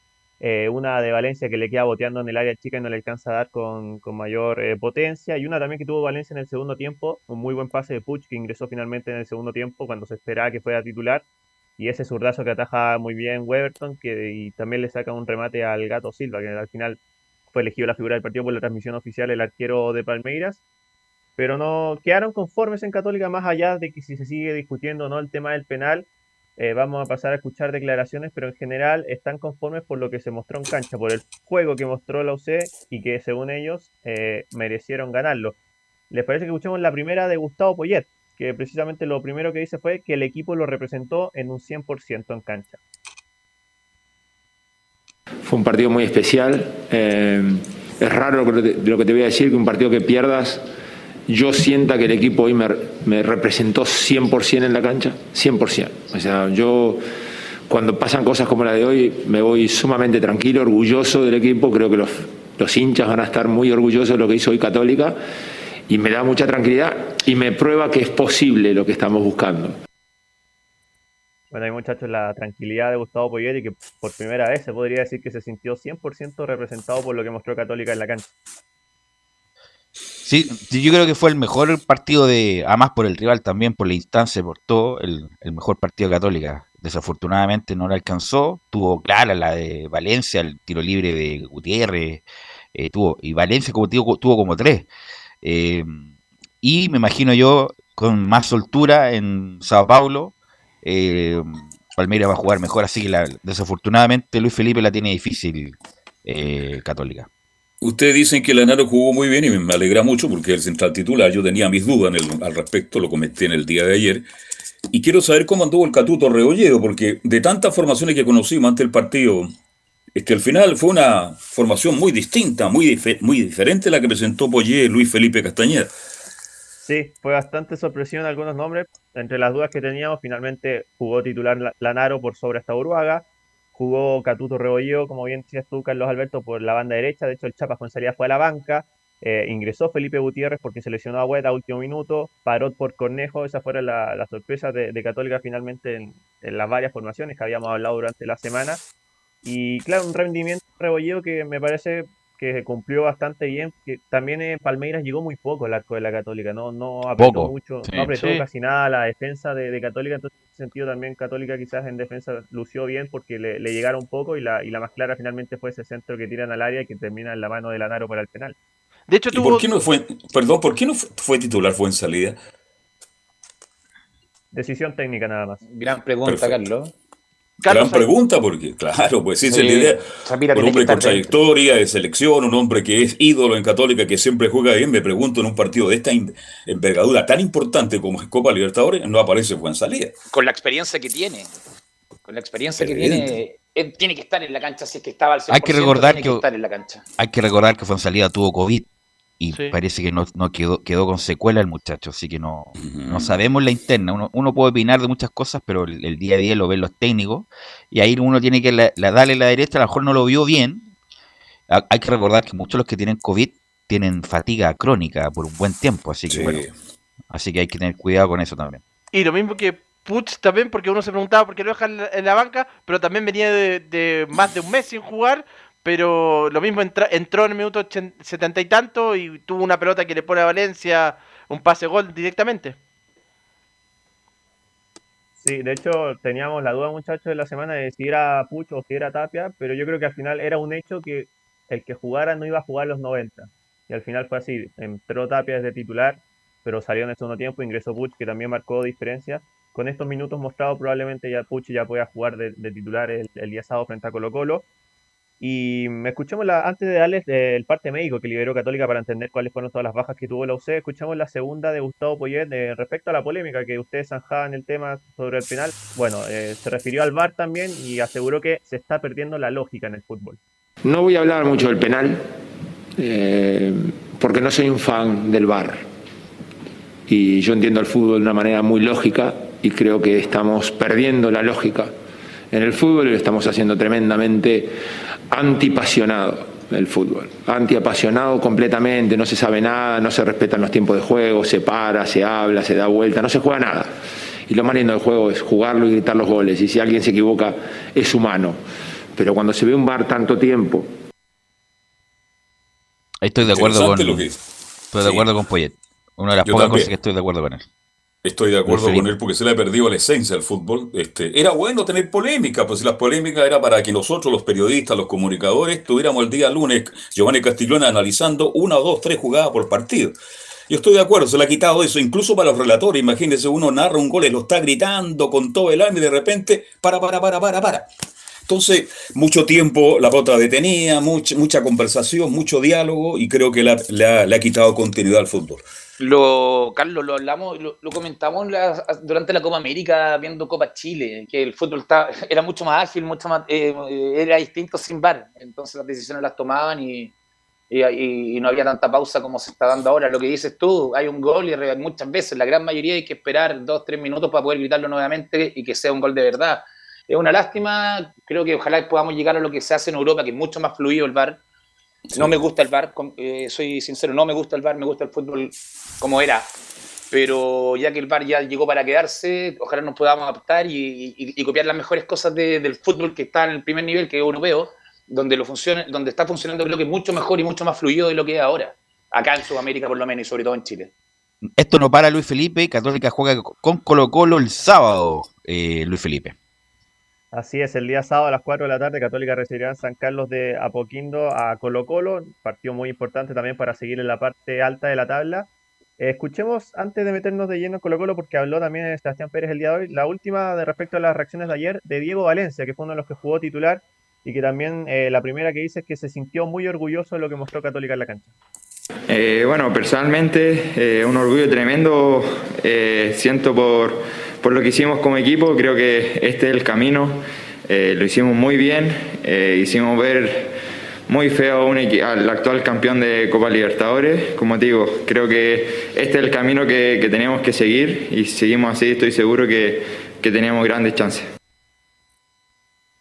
eh, una de Valencia que le queda boteando en el área chica y no le alcanza a dar con, mayor eh, potencia, y una también que tuvo Valencia en el segundo tiempo, un muy buen pase de Puch que ingresó finalmente en el segundo tiempo cuando se esperaba que fuera titular, y ese zurdazo que ataja muy bien Weberton, que y también le saca un remate al Gato Silva, que al final fue elegido la figura del partido por la transmisión oficial el arquero de Palmeiras, pero no quedaron conformes en Católica más allá de que si se sigue discutiendo no el tema del penal, eh, vamos a pasar a escuchar declaraciones, pero en general están conformes por lo que se mostró en cancha, por el juego que mostró la UC y que según ellos eh, merecieron ganarlo. ¿Les parece que escuchemos la primera de Gustavo Poyet? Que precisamente lo primero que dice fue que el equipo lo representó en un 100% en cancha.
Fue un partido muy especial. Eh, es raro lo que te voy a decir, que un partido que pierdas yo sienta que el equipo hoy me, representó 100% en la cancha, 100%. O sea, yo cuando pasan cosas como la de hoy me voy sumamente tranquilo, orgulloso del equipo, creo que los, los hinchas van a estar muy orgullosos de lo que hizo hoy Católica y me da mucha tranquilidad y me prueba que es posible lo que estamos buscando.
Bueno, hay muchachos la tranquilidad de Gustavo Poyet y que por primera vez se podría decir que se sintió 100% representado por lo que mostró Católica en la cancha.
Sí, yo creo que fue el mejor partido de, además por el rival también, por la instancia, por todo, el, mejor partido Católica. Desafortunadamente no lo alcanzó, tuvo clara la de Valencia, el tiro libre de Gutiérrez, eh, tuvo, y Valencia como digo, tuvo como tres. Eh, y me imagino yo con más soltura en Sao Paulo, eh, Palmeiras va a jugar mejor, así que la, desafortunadamente Luis Felipe la tiene difícil eh, Católica.
Ustedes dicen que Lanaro jugó muy bien y me alegra mucho porque es el central titular. Yo tenía mis dudas al respecto, lo comenté en el día de ayer. Y quiero saber cómo anduvo el Catuto Rebolledo, porque de tantas formaciones que conocimos antes del partido, este, al final fue una formación muy distinta, muy, muy diferente a la que presentó Poyé Luis Felipe Castañeda.
Sí, fue bastante sorpresión algunos nombres. Entre las dudas que teníamos, finalmente jugó titular Lanaro por sobre esta Uruaga jugó Catuto Rebolledo, como bien decías tú, Carlos Alberto, por la banda derecha. De hecho, el Chapa salida fue a la banca. Eh, ingresó Felipe Gutiérrez porque se a Hueta a último minuto. Paró por Cornejo. Esa fue la, sorpresa de, Católica finalmente en, las varias formaciones que habíamos hablado durante la semana. Y claro, un rendimiento Rebolledo que me parece que cumplió bastante bien, que también en Palmeiras llegó muy poco el arco de la Católica, no, no apretó mucho, no apretó casi nada la defensa de, Católica, entonces en ese sentido también Católica quizás en defensa lució bien porque le, llegaron poco y la, y la más clara finalmente fue ese centro que tiran al área y que termina en la mano de Lanaro para el penal.
De hecho, tuvo... ¿Por qué no fue, perdón, por qué no fue, titular, fue en salida?
Decisión técnica nada más.
Gran pregunta, Carlos.
Gran pregunta, porque claro, pues esa es la idea. un hombre con trayectoria de selección, un hombre que es ídolo en Católica, que siempre juega bien, me pregunto en un partido de esta envergadura tan importante como es Copa Libertadores, no aparece buen salida.
Con la experiencia que tiene, con la experiencia que tiene, eh, tiene que estar en la cancha si es que estaba al 100%,
hay que recordar que, estar en la cancha. Hay que recordar que salida tuvo COVID y parece que no, quedó, quedó con secuela el muchacho, así que no, no sabemos la interna. Uno, uno, puede opinar de muchas cosas, pero el, día a día lo ven los técnicos y ahí uno tiene que la, darle la derecha, a lo mejor no lo vio bien. hay que recordar que muchos de los que tienen COVID tienen fatiga crónica por un buen tiempo, así que bueno, así que hay que tener cuidado con eso también.
Y lo mismo que Puch también, porque uno se preguntaba por qué lo dejan en la banca, pero también venía de, de más de un mes sin jugar, pero lo mismo entró en el minuto setenta y tanto y tuvo una pelota que le pone a Valencia un pase gol directamente.
Sí, de hecho teníamos la duda muchachos de la semana de si era Pucho o si era Tapia, pero yo creo que al final era un hecho que el que jugara no iba a jugar los 90. Y al final fue así, entró Tapia desde titular, pero salió en el segundo tiempo, ingresó Puch que también marcó diferencia. Con estos minutos mostrados probablemente ya Puch ya pueda jugar de, titular el día sábado frente a Colo Colo Y escuchamos la, antes de darles el parte médico que liberó Católica para entender cuáles fueron todas las bajas que tuvo la UC, escuchamos la segunda de Gustavo Poyet respecto a la polémica que ustedes zanjaban el tema sobre el final. Bueno, eh, se refirió al VAR también y aseguró que se está perdiendo la lógica en el fútbol.
No voy a hablar mucho del penal, eh, porque no soy un fan del VAR. Y yo entiendo el fútbol de una manera muy lógica y creo que estamos perdiendo la lógica en el fútbol y lo estamos haciendo tremendamente antipasionado el fútbol, antiapasionado completamente, no se sabe nada, no se respetan los tiempos de juego, se para, se habla, se da vuelta, no se juega nada. Y lo más lindo del juego es jugarlo y gritar los goles, y si alguien se equivoca es humano. Pero cuando se ve un bar tanto tiempo...
Estoy de acuerdo con... Estoy de acuerdo con Poyet. Una de las pocas cosas que estoy de acuerdo con él.
Estoy de acuerdo con él porque se le ha perdido la esencia del fútbol. Este, era bueno tener polémica, pues si las polémicas era para que nosotros, los periodistas, los comunicadores, tuviéramos el día lunes Giovanni Castiglione analizando una dos, tres jugadas por partido. Yo estoy de acuerdo, se le ha quitado eso, incluso para los relatores. Imagínense, uno narra un gol y lo está gritando con todo el alma y de repente, para, para, para, para, para. Entonces, mucho tiempo la otra detenía, mucha, mucha conversación, mucho diálogo y creo que le ha quitado continuidad al fútbol.
Lo, Carlos, lo hablamos, lo, comentamos durante la Copa América viendo Copa Chile, que el fútbol [laughs] era mucho más ágil, mucho más, eh, era distinto sin bar, entonces las decisiones las tomaban y, y, no había tanta pausa como se está dando ahora. Lo que dices tú, hay un gol y muchas veces, la gran mayoría hay que esperar dos, tres minutos para poder gritarlo nuevamente y que sea un gol de verdad. Es una lástima, creo que ojalá podamos llegar a lo que se hace en Europa, que es mucho más fluido el bar no me gusta el bar, eh, soy sincero, no me gusta el bar, me gusta el fútbol como era. Pero ya que el bar ya llegó para quedarse, ojalá nos podamos adaptar y, copiar las mejores cosas del fútbol que está en el primer nivel, que es europeo, donde, lo funciona, donde está funcionando creo que mucho mejor y mucho más fluido de lo que es ahora. Acá en Sudamérica por lo menos y sobre todo en Chile.
Esto no para Luis Felipe, Católica juega con Colo Colo el sábado, eh, Luis Felipe.
Así es, el día sábado a las 4 de la tarde, Católica recibirá en San Carlos de Apoquindo a Colo Colo, partido muy importante también para seguir en la parte alta de la tabla. Eh, escuchemos, antes de meternos de lleno en Colo Colo, porque habló también Sebastián Pérez el día de hoy, la última de respecto a las reacciones de ayer de Diego Valencia, que fue uno de los que jugó titular y que también eh, la primera que dice es que se sintió muy orgulloso de lo que mostró Católica en la cancha.
Eh, bueno, personalmente, un orgullo tremendo siento por por lo que hicimos como equipo, creo que este es el camino. Eh, lo hicimos muy bien, eh, hicimos ver muy feo un al actual campeón de Copa Libertadores. Como te digo, creo que este es el camino que, que tenemos que seguir y si seguimos así estoy seguro que, que tenemos grandes chances.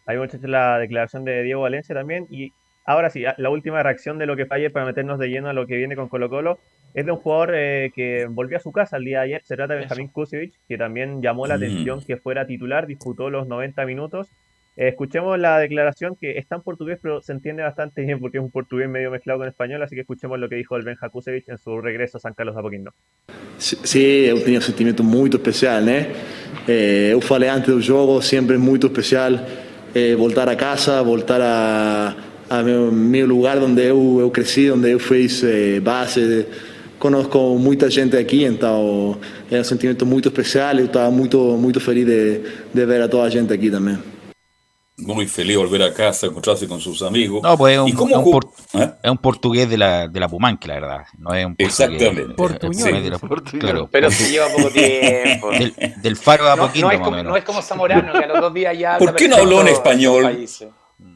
Ahí muchachos la declaración de Diego Valencia también y ahora sí, la última reacción de lo que falle para meternos de lleno a lo que viene con Colo Colo es de un jugador eh, que volvió a su casa el día de ayer. Se trata de Benjamín Kusevich, que también llamó la mm. atención que fuera titular, disputó los 90 minutos. Eh, escuchemos la declaración que está en portugués, pero se entiende bastante bien porque es un portugués medio mezclado con español. Así que escuchemos lo que dijo el Benja Kusevich en su regreso a San Carlos de Apoquindo.
Sí, eu tenho um sentimento muito especial, né? Eh, eu falei antes do jogo, sempre muito especial eh, voltar a casa, voltar a, a meu, meu lugar onde eu, eu cresci, onde eu fiz eh, base conozco mucha gente aquí, entonces es un sentimiento muy especial y estaba muy, muy feliz de, ver a toda la gente aquí también.
Muy feliz volver a casa, encontrarse con sus amigos.
No, pues es un, ¿Eh? es un, portugués de la, de la Pumanque, la verdad. No es un
Exactamente.
claro. Pero se lleva poco [laughs] tiempo.
Del, faro a poquito,
no, es como, no es como Zamorano, que a los dos días ya.
¿Por qué no habló en español?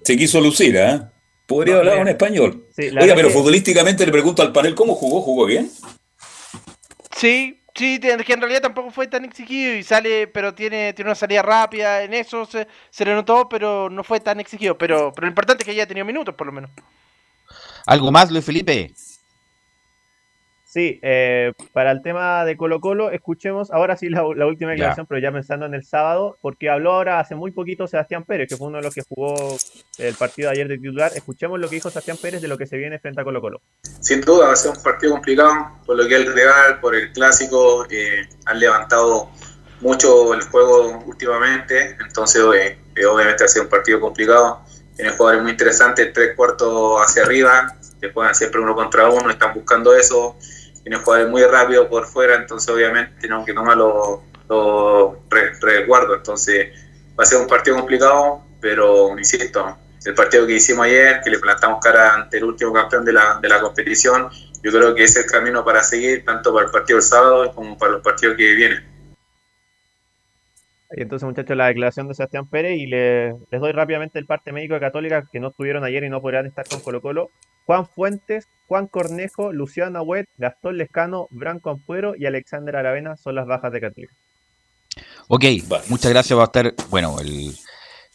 Se quiso lucir, ¿eh? Podría hablar en español. Oiga, pero futbolísticamente le pregunto al panel, ¿cómo jugó? ¿Jugó bien?
Sí, sí, que en realidad tampoco fue tan exigido y sale, pero tiene, tiene una salida rápida, en eso se, se le notó, pero no fue tan exigido. Pero, pero lo importante es que haya tenido minutos, por lo menos.
¿Algo más, Luis Felipe?
Sí, eh, para el tema de Colo Colo, escuchemos ahora sí la, última declaración, pero ya pensando en el sábado, porque habló ahora hace muy poquito Sebastián Pérez, que fue uno de los que jugó el partido de ayer de titular. Escuchemos lo que dijo Sebastián Pérez de lo que se viene frente a Colo Colo.
Sin duda va a ser un partido complicado, por lo que el rival, por el clásico, eh, han levantado mucho el juego últimamente, entonces eh, obviamente va a ser un partido complicado. Tiene jugadores muy interesantes, tres cuartos hacia arriba, que juegan siempre uno contra uno, están buscando eso tiene jugadores muy rápido por fuera, entonces obviamente tenemos que tomar los, los resguardos. Entonces va a ser un partido complicado, pero insisto, el partido que hicimos ayer, que le plantamos cara ante el último campeón de la, de la competición. Yo creo que ese es el camino para seguir, tanto para el partido del sábado como para los partidos que vienen.
Y entonces, muchachos, la declaración de Sebastián Pérez y les doy rápidamente el parte médico de Católica que no estuvieron ayer y no podrán estar con Colo Colo. Juan Fuentes, Juan Cornejo, Luciano Agüet, Gastón Lescano, Branco Ampuero y Alexander Aravena son las bajas de Católica.
Ok, muchas gracias. Va a estar, bueno, el,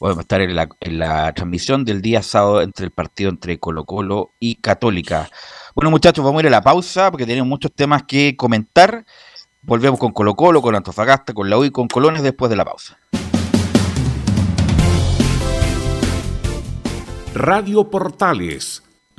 va a estar en la, en la transmisión del día sábado entre el partido entre Colo Colo y Católica. Bueno, muchachos, vamos a ir a la pausa porque tenemos muchos temas que comentar. Volvemos con Colo Colo, con Antofagasta, con la U y con Colones después de la pausa.
Radio Portales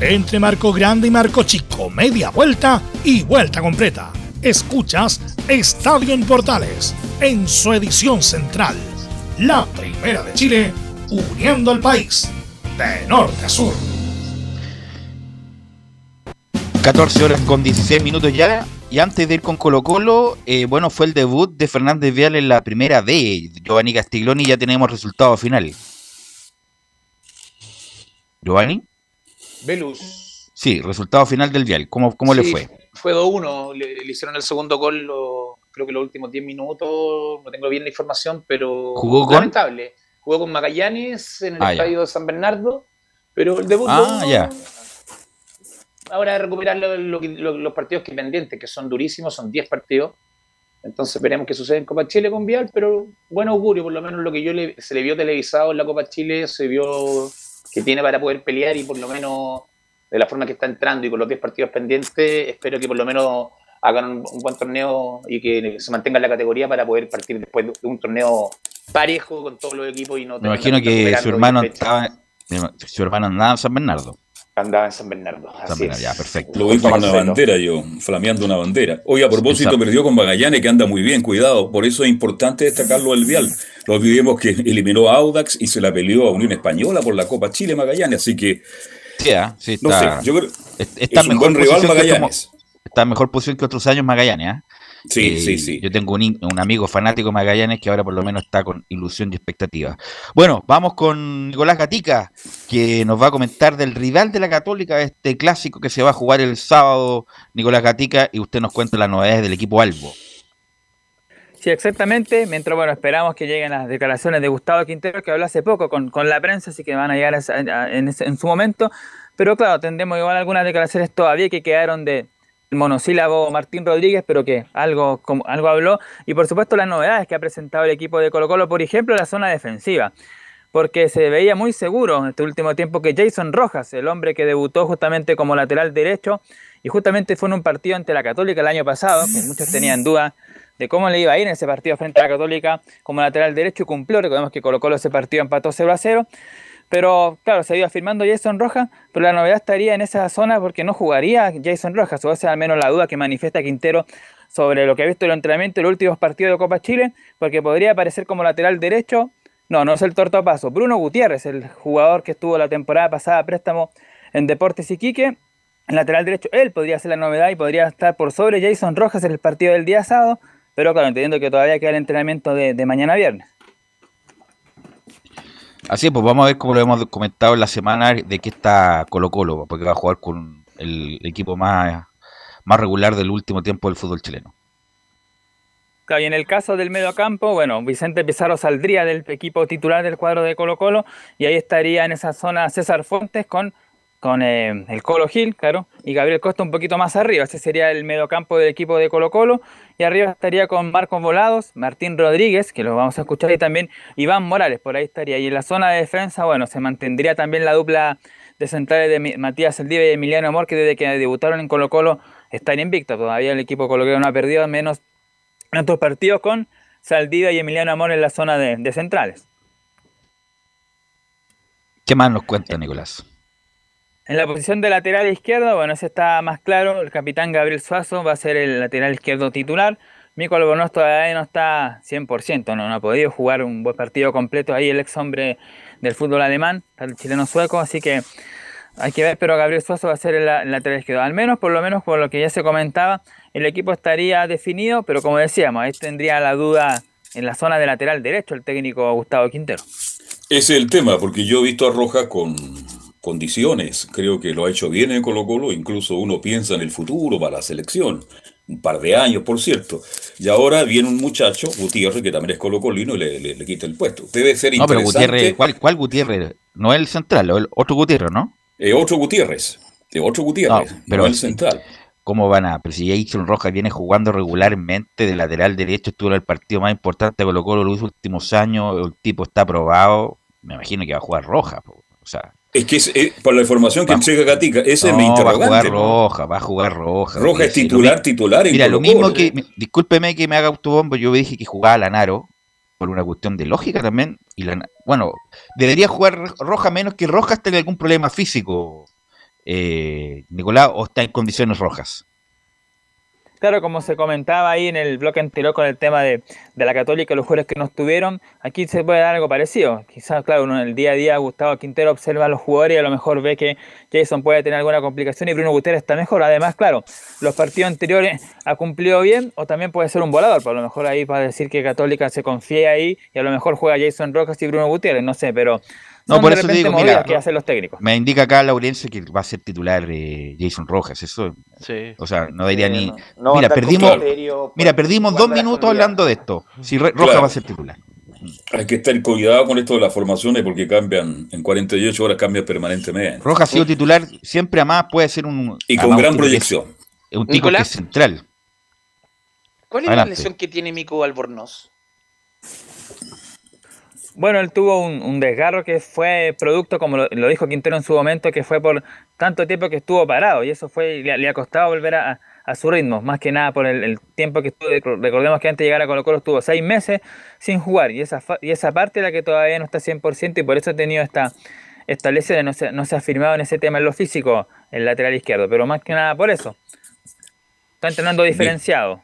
Entre marco grande y marco chico, media vuelta y vuelta completa. Escuchas Estadio en Portales en su edición central. La primera de Chile, uniendo al país de norte a sur.
14 horas con 16 minutos ya. Y antes de ir con Colo Colo, eh, bueno, fue el debut de Fernández Vial en la primera D. Giovanni Castiglioni ya tenemos resultado final. Giovanni.
Velus.
Sí, resultado final del Vial. ¿Cómo, cómo le fue?
Fue 2-1. Le, hicieron el segundo gol, creo que los últimos 10 minutos. No tengo bien la información, pero.
¿Jugó
lamentable. Jugó con Magallanes en el ah, estadio de San Bernardo. Pero el debut.
Ah, ya
ahora recuperar los partidos que pendientes, que son durísimos, son 10 partidos. Entonces veremos qué sucede en Copa Chile con Vial, pero buen augurio, por lo menos lo que yo le, se le vio televisado en la Copa Chile, se vio que tiene para poder pelear y por lo menos de la forma que está entrando y con los 10 partidos pendientes, espero que por lo menos hagan un, buen torneo y que se mantenga en la categoría para poder partir después de un torneo parejo con todos los equipos y no
Me imagino que su hermano estaba, su hermano andaba en San Bernardo
andaba en San Bernardo. Así
Ya, perfecto.
Lo vi con una bandera yo, flameando una bandera. Hoy a propósito perdió con Magallanes, que anda muy bien, cuidado. Por eso es importante destacarlo el Vial. Lo olvidemos que eliminó a Audax y se la peleó a Unión Española por la Copa Chile Magallanes, así que...
Sí, sí
está, no sé, yo creo
está es un buen rival Magallanes. está en mejor posición que otros años Magallanes, ¿ah?
Sí, sí, sí.
Yo tengo un, un, amigo fanático de Magallanes que ahora por lo menos está con ilusión y expectativa. Bueno, vamos con Nicolás Gatica, que nos va a comentar del rival de la Católica, este clásico que se va a jugar el sábado, Nicolás Gatica, y usted nos cuenta las novedades del equipo Albo.
Sí, exactamente. Mientras, bueno, esperamos que lleguen las declaraciones de Gustavo Quintero, que habló hace poco con, la prensa, así que van a llegar en, su momento. Pero claro, tendremos igual algunas declaraciones todavía que quedaron de monosílabo Martín Rodríguez, pero que algo, como, algo habló. Y por supuesto las novedades que ha presentado el equipo de Colo Colo, por ejemplo, la zona defensiva. Porque se veía muy seguro en este último tiempo que Jason Rojas, el hombre que debutó justamente como lateral derecho, y justamente fue en un partido ante la Católica el año pasado, que muchos tenían duda de cómo le iba a ir en ese partido frente a la Católica como lateral derecho y cumplió. Recordemos que Colo Colo ese partido empató 0 a 0. Pero claro, se iba afirmando Jason Rojas, pero la novedad estaría en esa zona porque no jugaría Jason Rojas, o esa es al menos la duda que manifiesta Quintero sobre lo que ha visto el entrenamiento en los últimos partidos de Copa Chile, porque podría aparecer como lateral derecho. No, no es el tortopaso. Bruno Gutiérrez, el jugador que estuvo la temporada pasada a préstamo en Deportes Iquique, en lateral derecho, él podría ser la novedad y podría estar por sobre Jason Rojas en el partido del día sábado pero claro, entendiendo que todavía queda el entrenamiento de, mañana viernes.
Así es, pues vamos a ver cómo lo hemos comentado en la semana de que está Colo Colo, porque va a jugar con el equipo más, más regular del último tiempo del fútbol chileno.
Y en el caso del medio campo, bueno, Vicente Pizarro saldría del equipo titular del cuadro de Colo Colo y ahí estaría en esa zona César Fuentes con con eh, el Colo Gil, claro, y Gabriel Costa un poquito más arriba. Ese sería el mediocampo del equipo de Colo Colo. Y arriba estaría con Marcos Volados, Martín Rodríguez, que lo vamos a escuchar, y también Iván Morales, por ahí estaría. Y en la zona de defensa, bueno, se mantendría también la dupla de centrales de Matías Eldive y Emiliano Amor, que desde que debutaron en Colo Colo están invictos. Todavía el equipo Colo Colo no ha perdido menos en otros partidos con Saldivia y Emiliano Amor en la zona de, de centrales.
¿Qué más nos cuenta, Nicolás?
En la posición de lateral izquierdo, bueno, ese está más claro. El capitán Gabriel Suazo va a ser el lateral izquierdo titular. Mico Albornoz todavía no está 100%, no, no ha podido jugar un buen partido completo ahí el ex hombre del fútbol alemán, el chileno sueco, así que hay que ver, pero Gabriel Suazo va a ser el, lateral izquierdo. Al menos, por lo menos, por lo que ya se comentaba, el equipo estaría definido, pero como decíamos, ahí tendría la duda en la zona de lateral derecho el técnico Gustavo Quintero.
Ese es el tema, porque yo he visto a Roja con condiciones. Creo que lo ha hecho bien en Colo Colo, incluso uno piensa en el futuro para la selección. Un par de años, por cierto. Y ahora viene un muchacho, Gutiérrez, que también es colocolino, y le, le, quita el puesto. Debe ser
no, pero Gutiérrez, ¿cuál, Gutiérrez? No es el central, el otro Gutiérrez, ¿no?
Es otro Gutiérrez. Otro Gutiérrez, pero el central.
¿Cómo van a? Pero si Jason Rojas viene jugando regularmente de lateral derecho, estuvo en el partido más importante de Colo Colo los últimos años, el tipo está aprobado, me imagino que va a jugar Roja. O sea,
es que es, por la información que entrega Gatica, ese es mi interrogante.
Va a jugar Roja, va a jugar Roja.
Roja es titular, titular.
Mira, lo mismo que, discúlpeme que me haga autobombo, yo dije que jugaba Lanaro, por una cuestión de lógica también. y Bueno, debería jugar Roja menos que Rojas tenga algún problema físico, eh, Nicolás, o está en condiciones rojas.
Claro, como se comentaba ahí en el bloque anterior con el tema de, la Católica, los jugadores que no estuvieron, aquí se puede dar algo parecido. Quizás, claro, en el día a día, Gustavo Quintero observa a los jugadores y a lo mejor ve que Jason puede tener alguna complicación y Bruno Gutiérrez está mejor. Además, claro, los partidos anteriores ha cumplido bien o también puede ser un volador, a lo mejor ahí para decir que Católica se confía ahí y a lo mejor juega Jason Rojas y Bruno Gutiérrez, no sé, pero
no, por eso te digo, mira, que hacen los técnicos. Me indica acá Laurencio que va a ser titular de Jason Rojas, eso. Sí. O sea, no diría ni. mira, perdimos, mira, perdimos dos minutos hablando de esto. Si Rojas va a ser titular.
Hay que estar cuidado con esto de las formaciones porque cambian, en 48 horas cambian permanentemente.
Rojas ha sido titular siempre a más, puede ser un.
Y con gran proyección.
Es un que es central.
¿Cuál es la lesión que tiene Mico Albornoz?
Bueno, él tuvo un, desgarro que fue producto, como lo, dijo Quintero en su momento, que fue por tanto tiempo que estuvo parado y eso fue le, ha costado volver a, su ritmo, más que nada por el, tiempo que estuvo. Recordemos que antes de llegar a Colo Colo estuvo seis meses sin jugar y esa, y esa parte es la que todavía no está 100% y por eso ha tenido esta, esta lesión, no se, no se ha firmado en ese tema en lo físico, el lateral izquierdo, pero más que nada por eso. Está entrenando diferenciado.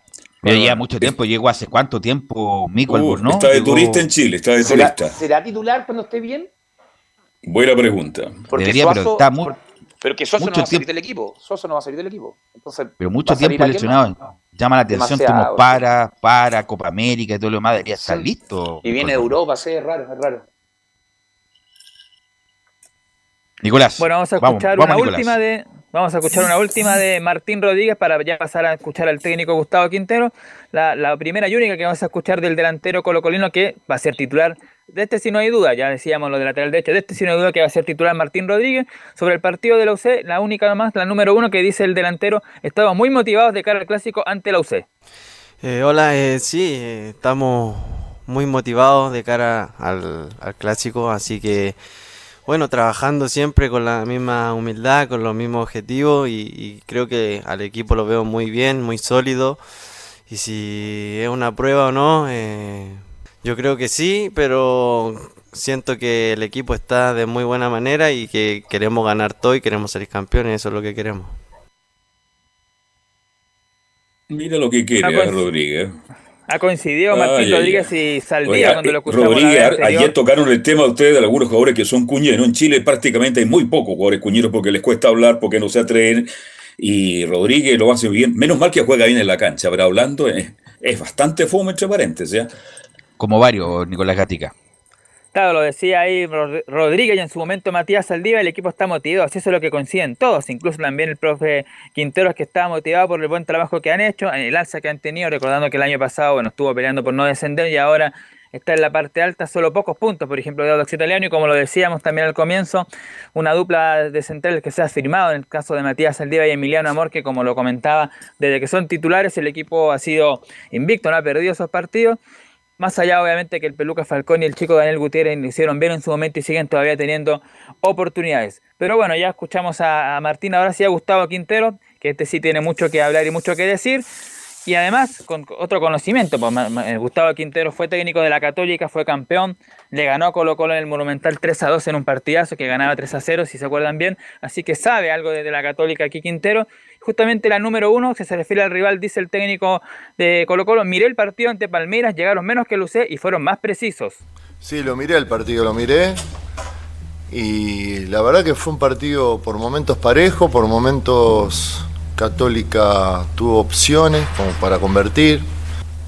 Pero ya mucho tiempo, llegó hace cuánto tiempo Mico uh,
¿no? Está de turista en Chile, está de turista.
¿Será titular cuando esté bien?
Buena pregunta.
Porque Debería, pero está muy,
pero que Soso no va a salir del equipo. Soso no va a salir del equipo. Entonces,
pero mucho tiempo lesionado. Llama la atención, como para, para, Copa América y todo lo demás, debería estar listo.
Y viene de Europa, sí, es raro, es raro.
Nicolás.
Bueno, vamos a escuchar una última de, Vamos a escuchar una última de Martín Rodríguez para ya pasar a escuchar al técnico Gustavo Quintero. La, primera y única que vamos a escuchar del delantero colocolino que va a ser titular. De este sí no hay duda, ya decíamos lo de lateral derecho, de este sí no hay duda que va a ser titular Martín Rodríguez. Sobre el partido de la UC, la única más, la número uno que dice el delantero, estamos muy motivados de cara al clásico ante la UC.
Eh, hola, eh, sí, eh, estamos muy motivados de cara al, al clásico, así que bueno, trabajando siempre con la misma humildad, con los mismos objetivos y, creo que al equipo lo veo muy bien, muy sólido. Y si es una prueba o no, eh, yo creo que sí, pero siento que el equipo está de muy buena manera y que queremos ganar todo y queremos ser campeones, eso es lo que queremos.
Mira lo que quiere Rodríguez.
Ha coincidido Martín Rodríguez y Saldía cuando lo escuchamos.
Rodríguez, ayer tocaron el tema de ustedes de algunos jugadores que son cuñeros. En Chile prácticamente hay muy pocos jugadores cuñeros porque les cuesta hablar, porque no se atreven. Y Rodríguez lo hace bien. Menos mal que juega bien en la cancha, pero hablando es, es bastante fome, entre paréntesis.
Como varios, Nicolás Gatica.
Lo decía ahí Rodríguez y en su momento Matías Saldívar, el equipo está motivado, así es lo que coinciden todos, incluso también el profe Quinteros que está motivado por el buen trabajo que han hecho, el alza que han tenido, recordando que el año pasado bueno, estuvo peleando por no descender y ahora está en la parte alta, solo pocos puntos, por ejemplo, de Audax Italiano, y como lo decíamos también al comienzo, una dupla de centrales que se ha firmado en el caso de Matías Saldívar y Emiliano Amor, que como lo comentaba, desde que son titulares el equipo ha sido invicto, no ha perdido esos partidos, más allá, obviamente, que el Peluca Falcón y el chico Daniel Gutiérrez lo hicieron bien en su momento y siguen todavía teniendo oportunidades. Pero bueno, ya escuchamos a, Martín, ahora sí a Gustavo Quintero, que este sí tiene mucho que hablar y mucho que decir. Y además, con otro conocimiento, pues, Gustavo Quintero fue técnico de la Católica, fue campeón, le ganó a Colo Colo en el Monumental 3 a 2 en un partidazo que ganaba 3 a 0, si se acuerdan bien, así que sabe algo de, la Católica aquí Quintero. Justamente la número uno, que se refiere al rival, dice el técnico de Colo Colo, miré el partido ante Palmeiras, llegaron menos que Lucé y fueron más precisos.
Sí, lo miré el partido, lo miré. Y la verdad que fue un partido por momentos parejo, por momentos Católica tuvo opciones como para convertir.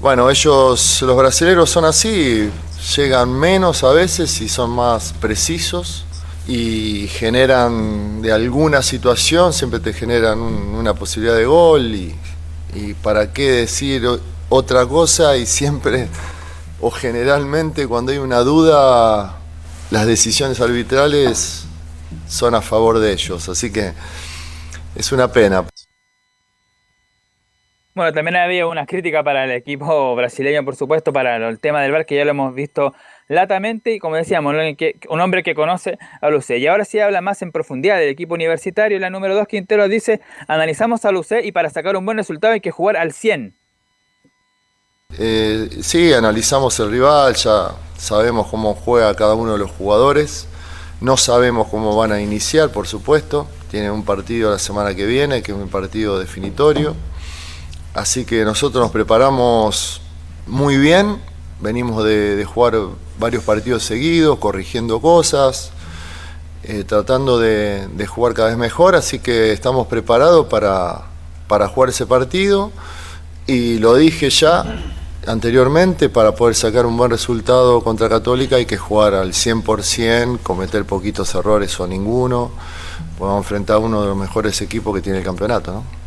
Bueno, ellos, los brasileños son así, llegan menos a veces y son más precisos y generan de alguna situación, siempre te generan una posibilidad de gol y, y para qué decir otra cosa y siempre o generalmente cuando hay una duda las decisiones arbitrales son a favor de ellos, así que es una pena.
Bueno, también había unas críticas para el equipo brasileño, por supuesto, para el tema del bar, que ya lo hemos visto latamente y como decíamos, un hombre que conoce a Luce. Y ahora sí habla más en profundidad del equipo universitario. La número 2, Quintero, dice, analizamos a Luce y para sacar un buen resultado hay que jugar al 100.
Eh, sí, analizamos el rival, ya sabemos cómo juega cada uno de los jugadores. No sabemos cómo van a iniciar, por supuesto. Tienen un partido la semana que viene, que es un partido definitorio. Así que nosotros nos preparamos muy bien, venimos de, jugar varios partidos seguidos, corrigiendo cosas, eh, tratando de, jugar cada vez mejor, así que estamos preparados para, para jugar ese partido y lo dije ya anteriormente, para poder sacar un buen resultado contra Católica hay que jugar al 100%, cometer poquitos errores o ninguno, podemos enfrentar a uno de los mejores equipos que tiene el campeonato. ¿no?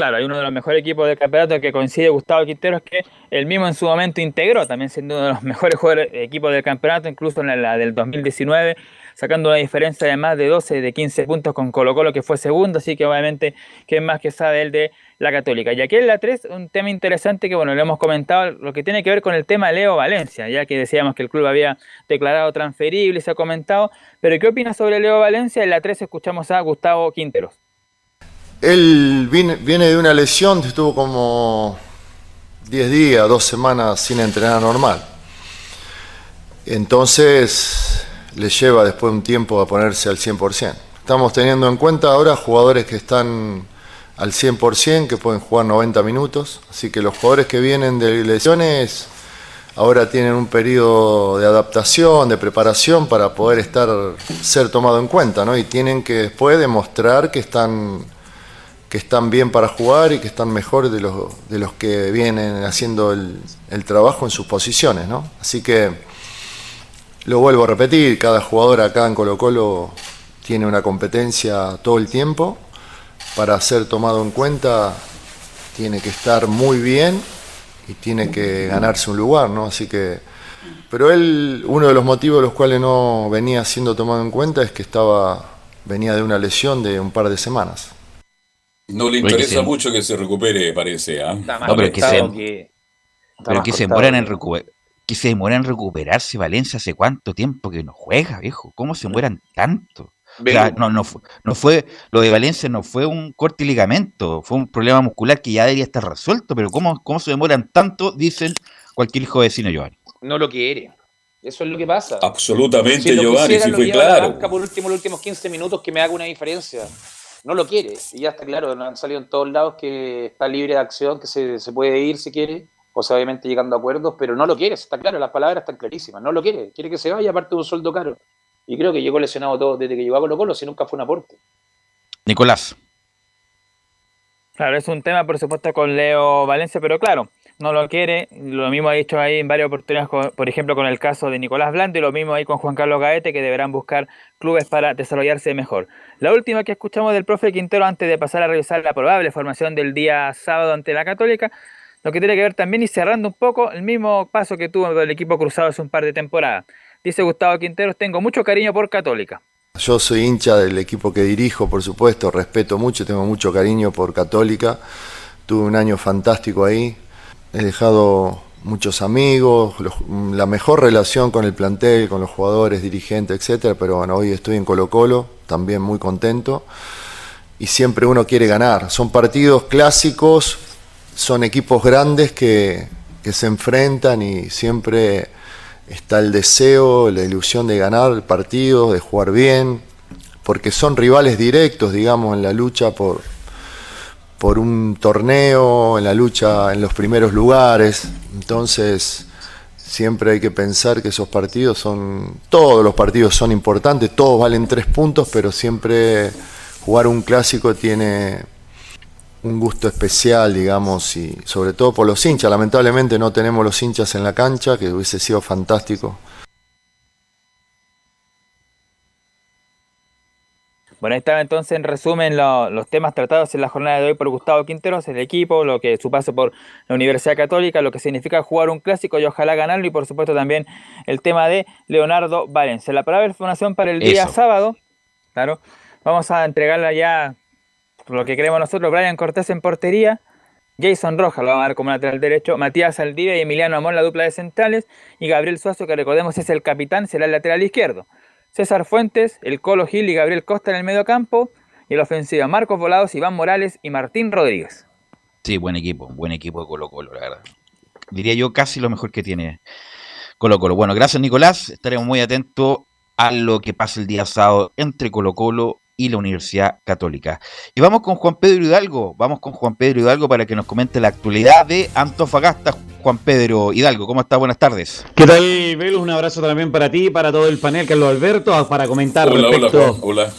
Claro, hay uno de los mejores equipos del campeonato que coincide Gustavo Quinteros, que él mismo en su momento integró, también siendo uno de los mejores equipos del campeonato, incluso en la, del 2019, sacando una diferencia de más de 12, de 15 puntos con Colo Colo, que fue segundo, así que obviamente, ¿qué más que sabe él de la Católica? Y aquí en la 3, un tema interesante que, bueno, lo hemos comentado, lo que tiene que ver con el tema Leo Valencia, ya que decíamos que el club había declarado transferible y se ha comentado, pero ¿qué opinas sobre Leo Valencia? En la 3 escuchamos a Gustavo Quinteros.
Él viene, de una lesión, estuvo como 10 días, 2 semanas sin entrenar normal. Entonces le lleva después un tiempo a ponerse al 100%. Estamos teniendo en cuenta ahora jugadores que están al 100%, que pueden jugar 90 minutos. Así que los jugadores que vienen de lesiones ahora tienen un periodo de adaptación, de preparación para poder estar, ser tomado en cuenta, ¿no? Y tienen que después demostrar que están que están bien para jugar y que están mejor de los, de los que vienen haciendo el, trabajo en sus posiciones. ¿no? Así que lo vuelvo a repetir, cada jugador acá en Colo Colo tiene una competencia todo el tiempo. Para ser tomado en cuenta tiene que estar muy bien y tiene que ganarse un lugar, ¿no? Así que, pero él, uno de los motivos de los cuales no venía siendo tomado en cuenta es que estaba, venía de una lesión de un par de semanas.
No le interesa mucho que se recupere, parece. ¿ah?
No, pero que se, pero que se demoran en recuperar. Que se demoran en recuperarse Valencia hace cuánto tiempo que no juega, viejo. ¿Cómo se mueran tanto? no, no, fue, no fue, lo de Valencia no fue un corte y ligamento, fue un problema muscular que ya debería estar resuelto, pero ¿cómo, cómo se demoran tanto? Dicen cualquier hijo de vecino Giovanni.
No lo quiere. Eso es lo que pasa.
Absolutamente, Giovanni, si fue claro.
por último, los últimos 15 minutos que me haga una diferencia. No lo quiere. Y ya está claro, han salido en todos lados que está libre de acción, que se, se puede ir si quiere. O sea, obviamente llegando a acuerdos, pero no lo quiere, está claro, las palabras están clarísimas. No lo quiere. Quiere que se vaya, aparte de un sueldo caro. Y creo que llegó lesionado todo desde que llegó a Colo Colo, si nunca fue un aporte.
Nicolás.
Claro, es un tema, por supuesto, con Leo Valencia, pero claro, no lo quiere. Lo mismo ha dicho ahí en varias oportunidades, por ejemplo, con el caso de Nicolás Blando y lo mismo ahí con Juan Carlos Gaete, que deberán buscar clubes para desarrollarse mejor. La última que escuchamos del profe Quintero antes de pasar a revisar la probable formación del día sábado ante la Católica, lo que tiene que ver también y cerrando un poco el mismo paso que tuvo el equipo cruzado hace un par de temporadas. Dice Gustavo Quinteros, tengo mucho cariño por Católica.
Yo soy hincha del equipo que dirijo, por supuesto, respeto mucho, tengo mucho cariño por Católica. Tuve un año fantástico ahí. He dejado muchos amigos, la mejor relación con el plantel, con los jugadores, dirigentes, etcétera, pero bueno, hoy estoy en Colo Colo, también muy contento. Y siempre uno quiere ganar. Son partidos clásicos, son equipos grandes que, que se enfrentan y siempre está el deseo, la ilusión de ganar el partido, de jugar bien, porque son rivales directos, digamos, en la lucha por, por un torneo, en la lucha en los primeros lugares. Entonces, siempre hay que pensar que esos partidos son, todos los partidos son importantes, todos valen tres puntos, pero siempre jugar un clásico tiene un gusto especial, digamos, y sobre todo por los hinchas. Lamentablemente no tenemos los hinchas en la cancha, que hubiese sido fantástico.
Bueno, ahí estaba entonces en resumen los temas tratados en la jornada de hoy por Gustavo Quinteros, el equipo, lo que su paso por la Universidad Católica, lo que significa jugar un clásico y ojalá ganarlo, y por supuesto también el tema de Leonardo Valencia. La palabra de información para el día sábado, claro, vamos a entregarla ya lo que queremos nosotros, Brian Cortés en portería, Jason Rojas lo vamos a dar como lateral derecho, Matías Aldivia y Emiliano Amón la dupla de centrales, y Gabriel Suazo, que recordemos es el capitán, será el lateral izquierdo. César Fuentes, el Colo Gil y Gabriel Costa en el medio campo, y la ofensiva Marcos Volados, Iván Morales y Martín Rodríguez.
Sí, buen equipo, buen equipo de Colo Colo, la verdad. Diría yo casi lo mejor que tiene Colo Colo. Bueno, gracias Nicolás, estaremos muy atentos a lo que pasa el día sábado entre Colo Colo y la Universidad Católica. Y vamos con Juan Pedro Hidalgo, vamos con Juan Pedro Hidalgo para que nos comente la actualidad de Antofagasta. Juan Pedro Hidalgo, ¿cómo está? Buenas tardes.
¿Qué tal, Velus? Un abrazo también para ti, para todo el panel, Carlos Alberto, para comentar
hola, Hola, hola.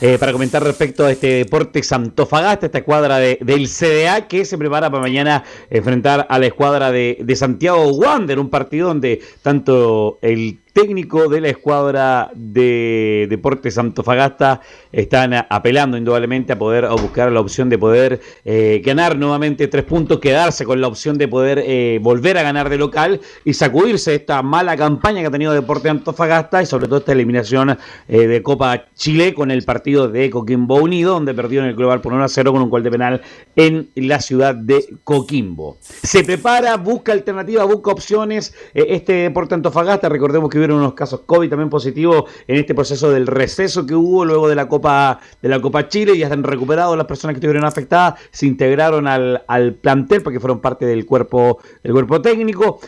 Eh, para comentar respecto a este deporte Santofagasta, esta escuadra de, del CDA que se prepara para mañana enfrentar a la escuadra de, de Santiago Wander, un partido donde tanto el técnico de la escuadra de Deportes Antofagasta están apelando indudablemente a poder buscar la opción de poder eh, ganar nuevamente tres puntos, quedarse con la opción de poder eh, volver a ganar de local y sacudirse esta mala campaña que ha tenido Deportes Antofagasta y sobre todo esta eliminación eh, de Copa Chile con el partido de Coquimbo Unido, donde perdió en el global por 1 a 0 con un gol de penal en la ciudad de Coquimbo. Se prepara, busca alternativas, busca opciones. este Deporte Antofagasta, recordemos que unos casos COVID también positivos en este proceso del receso que hubo luego de la Copa de la Copa Chile. Ya están recuperados las personas que estuvieron afectadas, se integraron al, al plantel porque fueron parte del cuerpo, del cuerpo técnico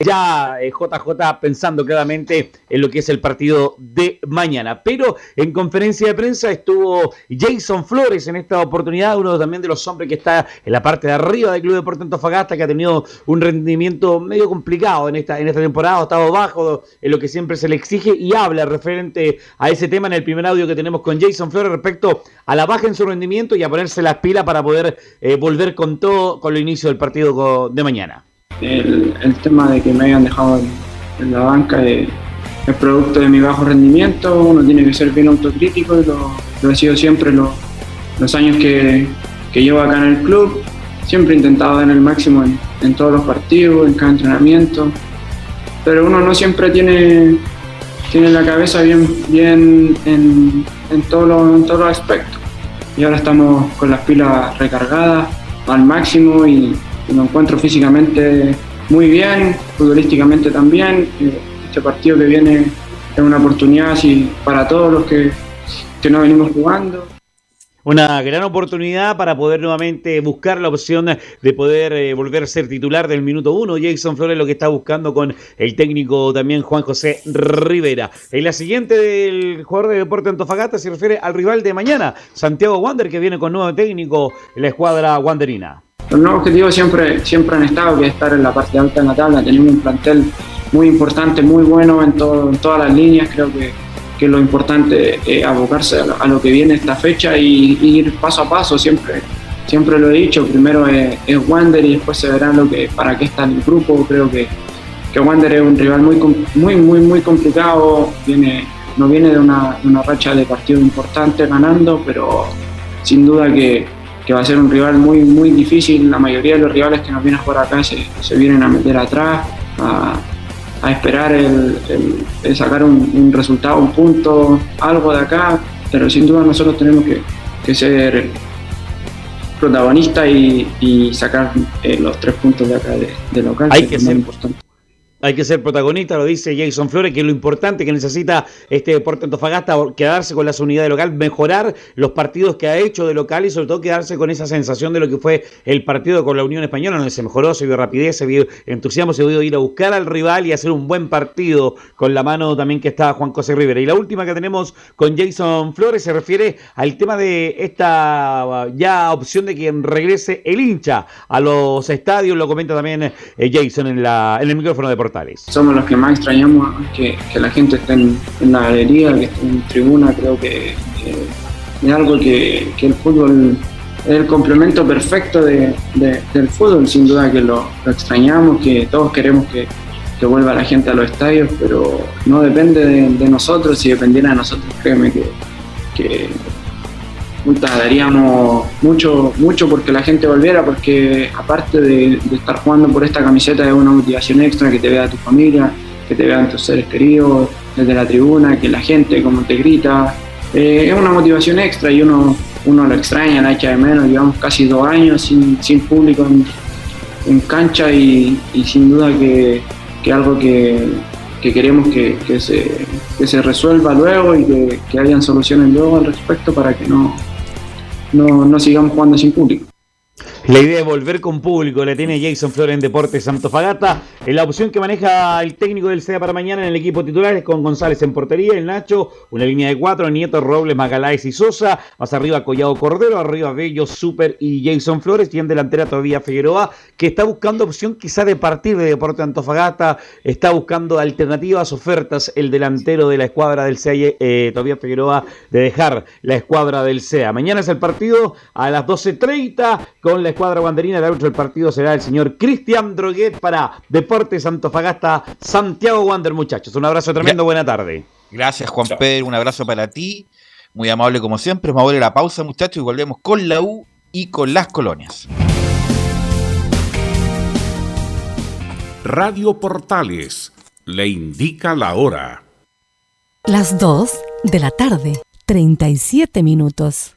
ya JJ eh, pensando claramente en lo que es el partido de mañana. Pero en conferencia de prensa estuvo Jason Flores en esta oportunidad, uno también de los hombres que está en la parte de arriba del Club Deportivo Antofagasta, que ha tenido un rendimiento medio complicado en esta, en esta temporada, ha estado bajo en lo que siempre se le exige y habla referente a ese tema en el primer audio que tenemos con Jason Flores respecto a la baja en su rendimiento y a ponerse las pilas para poder eh, volver con todo con el inicio del partido de mañana
el, tema de que me hayan dejado en, la banca,
es producto de mi bajo rendimiento, uno tiene que ser bien autocrítico y lo, he sido siempre los años que, que, llevo acá en el club. Siempre he intentado dar el máximo en, en todos los partidos, en cada entrenamiento, pero uno no siempre tiene, tiene la cabeza bien, bien en, en, todos los, los aspectos. Y ahora estamos con las pilas recargadas al máximo y me encuentro físicamente muy bien, futbolísticamente también. Este partido que viene es una oportunidad así, para todos los que, que no venimos jugando.
Una gran oportunidad para poder nuevamente buscar la opción de poder eh, volver a ser titular del minuto uno. Jason Flores lo que está buscando con el técnico también Juan José Rivera. En la siguiente del jugador de Deporte Antofagasta se refiere al rival de mañana, Santiago Wander, que viene con nuevo técnico en la escuadra wanderina.
Los nuevos objetivos siempre, siempre han estado, que estar en la parte alta de la tabla. Tenemos un plantel muy importante, muy bueno en, todas las líneas. Creo que que lo importante es abocarse a lo, que viene esta fecha y, ir paso a paso, siempre, siempre lo he dicho, primero es, Wander y después se verá lo que, para qué está en el grupo, creo que, que Wander es un rival muy, muy, muy, muy complicado, viene, no viene de una, racha de partido importante ganando, pero sin duda que, que, va a ser un rival muy, muy difícil, la mayoría de los rivales que nos vienen por acá se, se vienen a meter atrás, a, a esperar el, sacar un, resultado, un punto, algo de acá, pero sin duda nosotros tenemos que, ser protagonistas y, sacar eh, los tres puntos de acá de, local.
Hay que, ser importante. Hay que ser protagonista, lo dice Jason Flores, que lo importante que necesita este deporte Antofagasta, quedarse con las unidades local, mejorar los partidos que ha hecho de local y sobre todo quedarse con esa sensación de lo que fue el partido con la Unión Española, donde se mejoró, se vio rapidez, se vio entusiasmo, se vio ir a buscar al rival y hacer un buen partido con la mano también que está Juan José Rivera. Y la última que tenemos con Jason Flores se refiere al tema de esta ya opción de que regrese el hincha a los estadios, lo comenta también eh, Jason en, la, en el micrófono
somos los que más extrañamos que, la gente esté en, la galería, que esté en tribuna, creo que, es algo que, el fútbol es el complemento perfecto del fútbol, sin duda que lo, extrañamos, que todos queremos que, vuelva la gente a los estadios, pero no depende de, nosotros, si dependiera de nosotros, créeme que daríamos mucho, mucho porque la gente volviera, porque aparte de, estar jugando por esta camiseta es una motivación extra que te vea tu familia, que te vean tus seres queridos desde la tribuna, que la gente como te grita, eh, es una motivación extra y uno, uno lo extraña, la echa de menos, llevamos casi dos años sin, público en, cancha y, sin duda que, que algo que, que queremos que, se, que, se, resuelva luego y que, que hayan soluciones luego al respecto para que no, no, no sigamos jugando sin público.
La idea es volver con público, le tiene Jason Flores en Deportes Fagata. En la opción que maneja el técnico del CEA para mañana en el equipo titular. Es con González en portería, el Nacho, una línea de cuatro, Nieto, Robles, Magaláes y Sosa, más arriba Collado Cordero, arriba Bello, Super y Jason Flores, y en delantera todavía Figueroa, que está buscando opción quizá de partir de Deportes Antofagasta, está buscando alternativas, ofertas, el delantero de la escuadra del CEA, eh, todavía Figueroa, de dejar la escuadra del CEA. Mañana es el partido a las 12.30 con la escuadra banderina. El árbitro del partido será el señor Cristian Droguet para Deportes Antofagasta, Santiago Wander, muchachos. Un abrazo tremendo, buena tarde.
Gracias, Juan Pedro. Un abrazo para ti. Muy amable como siempre. Vamos a la pausa, muchachos, y volvemos con la U y con las colonias.
Radio Portales le indica la hora.
Las 2 de la tarde, 37 minutos.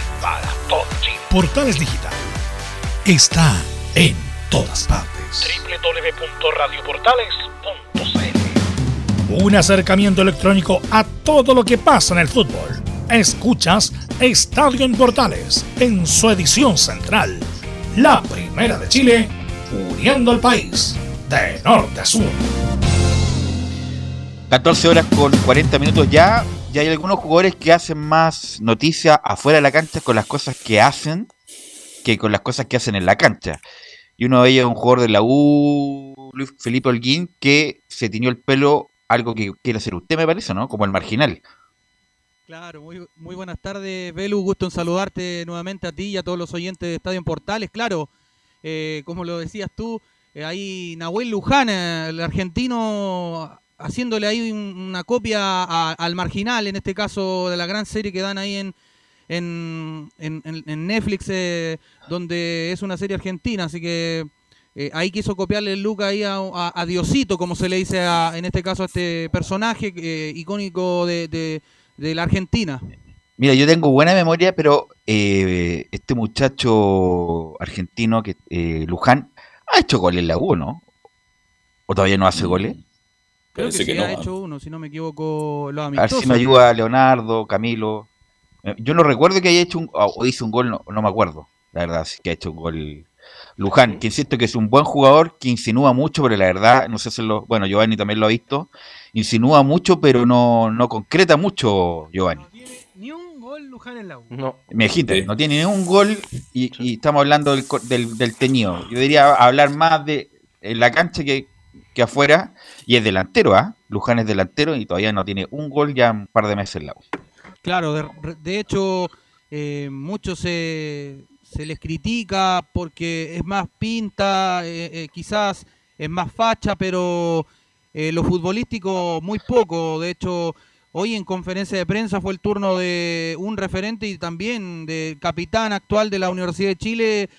Portales Digital está en todas partes. www.radioportales.cl Un acercamiento electrónico a todo lo que pasa en el fútbol. Escuchas Estadio en Portales en su edición central. La primera de Chile, uniendo al país de norte a sur.
14 horas con 40 minutos ya y hay algunos jugadores que hacen más noticia afuera de la cancha con las cosas que hacen que con las cosas que hacen en la cancha. Y uno de ellos es un jugador de la U, Luis Felipe Holguín, que se tiñó el pelo, algo que quiere hacer usted, me parece, ¿no? Como el marginal.
Claro, muy, muy buenas tardes, Belu. Gusto en saludarte nuevamente a ti y a todos los oyentes de Estadio en Portales. Claro, eh, como lo decías tú, eh, ahí Nahuel Luján, el argentino, haciéndole ahí una copia al marginal, en este caso de la gran serie que dan ahí en, en, Netflix, eh, donde es una serie argentina, así que eh, ahí quiso copiarle el look ahí a, Diosito, como se le dice en este caso a este personaje eh, icónico de, la Argentina.
Mira, yo tengo buena memoria, pero este muchacho argentino, que Luján, ha hecho goles en la U, ¿no? ¿O todavía no hace goles?
Creo que, sí ha hecho uno, si no me equivoco, lo
A ver si me ayuda Leonardo, Camilo. Eh, yo no recuerdo que haya hecho un, o hizo un gol, no, me acuerdo, la verdad, que ha hecho un gol Luján, que insisto que es un buen jugador, que insinúa mucho, pero la verdad, no sé si lo, bueno, Giovanni también lo ha visto, insinúa mucho, pero no, no concreta mucho, Giovanni.
No tiene ni un gol Luján en la U.
No. Me dijiste, no tiene ni un gol y, estamos hablando del, del, del teñido. Yo diría hablar más de en la cancha que, que afuera, y es delantero, ¿ah? Luján es delantero y todavía no tiene un gol ya un par de meses en la U.
Claro, de, hecho, eh, muchos se, se, les critica porque es más pinta, eh, eh, quizás es más facha, pero lo futbolístico muy poco. De hecho, hoy en conferencia de prensa fue el turno de un referente y también del capitán actual de la Universidad de Chile,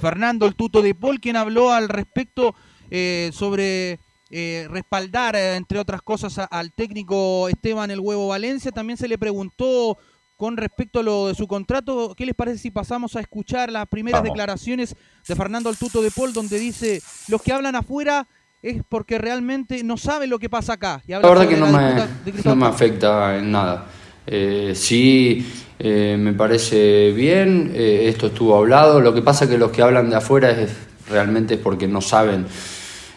Fernando el Tuto de Paul, quien habló al respecto eh, sobre eh, respaldar, eh, entre otras cosas, al técnico Esteban El Huevo Valencia. También se le preguntó con respecto a lo de su contrato, ¿qué les parece si pasamos a escuchar las primeras declaraciones de Fernando Altuto de Paul, donde dice, los que hablan afuera es porque realmente no saben lo que pasa acá?
la verdad que no, me, afecta en nada. sí, me parece bien, esto estuvo hablado, lo que pasa que los que hablan de afuera es, realmente es porque no saben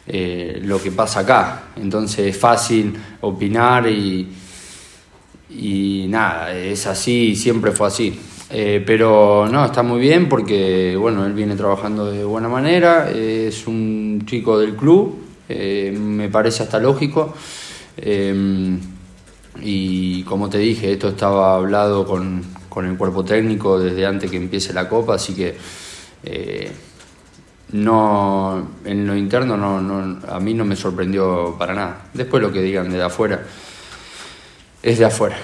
eh, lo que pasa acá. Entonces es fácil opinar y, nada, es así, siempre fue así. Eh, pero no, está muy bien porque bueno, él viene trabajando de buena manera, es un chico del club, eh, me parece hasta lógico. y como te dije, esto estaba hablado con, con, el cuerpo técnico desde antes que empiece la copa, así que no en lo interno no, no, a mí no me sorprendió para nada. Después lo que digan de afuera es de afuera.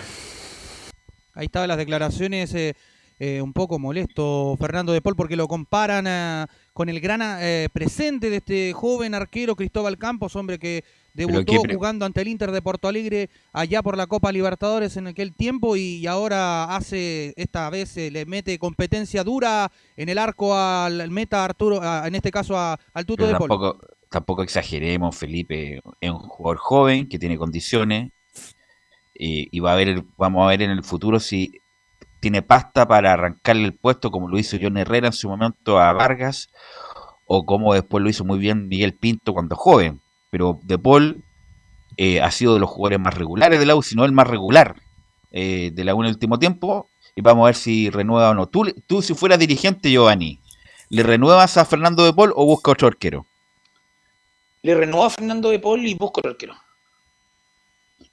Ahí estaban las declaraciones eh,
eh, un poco molesto Fernando de Paul porque lo comparan ah, con el gran eh, presente de este joven arquero Cristóbal Campos, hombre que debutó jugando ante el Inter de Porto Alegre allá por la Copa Libertadores en aquel tiempo y ahora hace esta vez eh, le mete competencia dura en el arco al meta Arturo, en este caso al Tuto de
Paul. Tampoco exageremos, Felipe, es un jugador joven que tiene condiciones y va a ver, vamos a ver en el futuro si tiene pasta para arrancarle el puesto, como lo hizo John Herrera en su momento a Vargas, o como después lo hizo muy bien Miguel Pinto cuando joven. Pero De Paul eh, ha sido de los jugadores más regulares de la U, si no el más regular eh, de la U en el último tiempo. Y vamos a ver si renueva o no. Tú, tú si fueras dirigente, Giovanni, ¿le renuevas a Fernando De Paul o busca otro arquero?
Le renuevo a Fernando De Paul y busco otro arquero.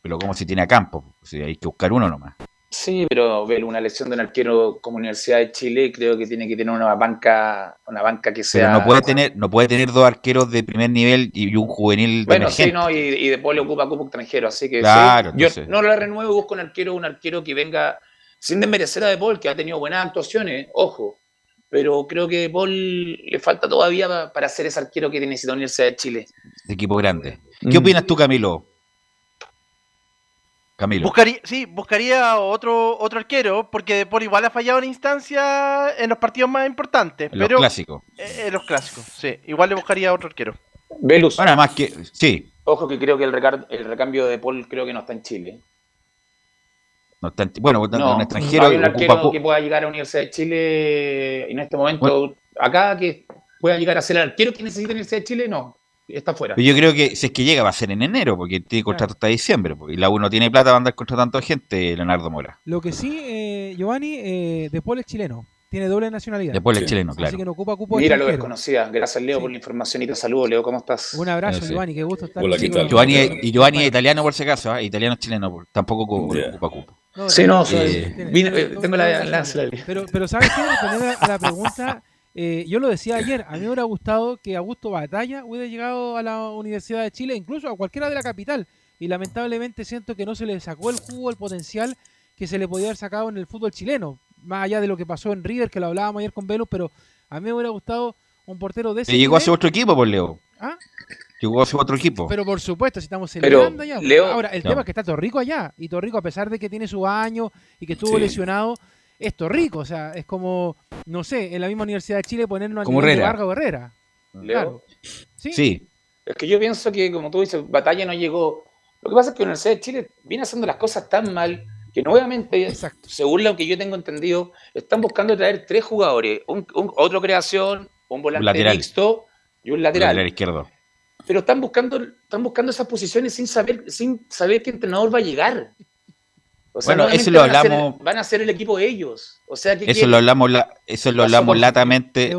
Pero como si tiene a campo, si hay que buscar uno nomás.
Sí, pero ver una lesión de un arquero como Universidad de Chile creo que tiene que tener una banca, una banca que sea.
Pero no puede tener, no puede tener dos arqueros de primer nivel y un juvenil.
bueno, sí, no, y, y después le ocupa como extranjero, así que claro, yo no lo renuevo, busco un arquero, un arquero que venga sin desmerecer a De Paul, que ha tenido buenas actuaciones, ojo, pero creo que De Paul le falta todavía para ser ese arquero que necesita Universidad de Chile.
De equipo grande. ¿Qué mm. opinas tú, Camilo? Camilo.
Buscaría, sí, buscaría otro, otro arquero, porque por igual ha fallado en instancia en los partidos más importantes. En pero, los
clásicos.
Eh, en los clásicos, sí. Igual le buscaría otro arquero.
Velus.
Bueno, más que. Sí.
Ojo que creo que el, el recambio de Paul creo que no está en Chile.
No está en, bueno, no, un extranjero. No
hay un arquero que pueda llegar a Universidad de Chile en este momento. Acá que pueda llegar a ser el arquero que necesita Universidad de Chile, no está fuera.
Yo creo que si es que llega va a ser en enero, porque tiene contrato hasta diciembre, y la U no tiene plata para andar contratando gente, Leonardo Mora.
Lo que sí, eh, Giovanni, eh, De Paul es chileno, tiene doble nacionalidad.
De Paul es chileno, claro.
Así que no ocupa cupo
Mira, lo desconocía. Gracias, Leo, por la información y te saludo, Leo, ¿cómo estás?
Un abrazo, Giovanni, qué gusto estar
Hola, ¿qué tal? Giovanni, y Giovanni es italiano, por si acaso, ¿eh? italiano chileno, tampoco ocupa cupo.
sí, no, eh, tengo la, la,
Pero, pero ¿sabes qué? Responder a la pregunta eh, yo lo decía ayer, a mí me [coughs] hubiera gustado que Augusto Batalla hubiera llegado a la Universidad de Chile, incluso a cualquiera de la capital. Y lamentablemente siento que no se le sacó el jugo, el potencial que se le podía haber sacado en el fútbol chileno. Más allá de lo que pasó en River, que lo hablábamos ayer con Velus, pero a mí me hubiera gustado un portero de ese.
Y llegó a ser otro equipo, por Leo. ¿Ah? Llegó a ser otro equipo.
Pero por supuesto, si estamos celebrando allá. Ahora, el tema es que está Torrico allá. Y Torrico, a pesar de que tiene su año y que estuvo lesionado, esto rico, o sea, es como, no sé, en la misma Universidad de Chile ponernos a
como nivel
de Vargas Herrera. Claro.
¿Sí?
Es que yo pienso que, como tú dices, Batalla no llegó. Lo que pasa es que la Universidad de Chile viene haciendo las cosas tan mal que nuevamente, según lo que yo tengo entendido, están buscando traer tres jugadores, un, otro creación, un volante mixto y un lateral.
lateral izquierdo.
Pero están buscando, están buscando esas posiciones sin saber, sin saber qué entrenador va a llegar
bueno, eso lo hablamos.
van a ser el equipo de ellos. O sea,
eso lo hablamos, eso lo hablamos latamente.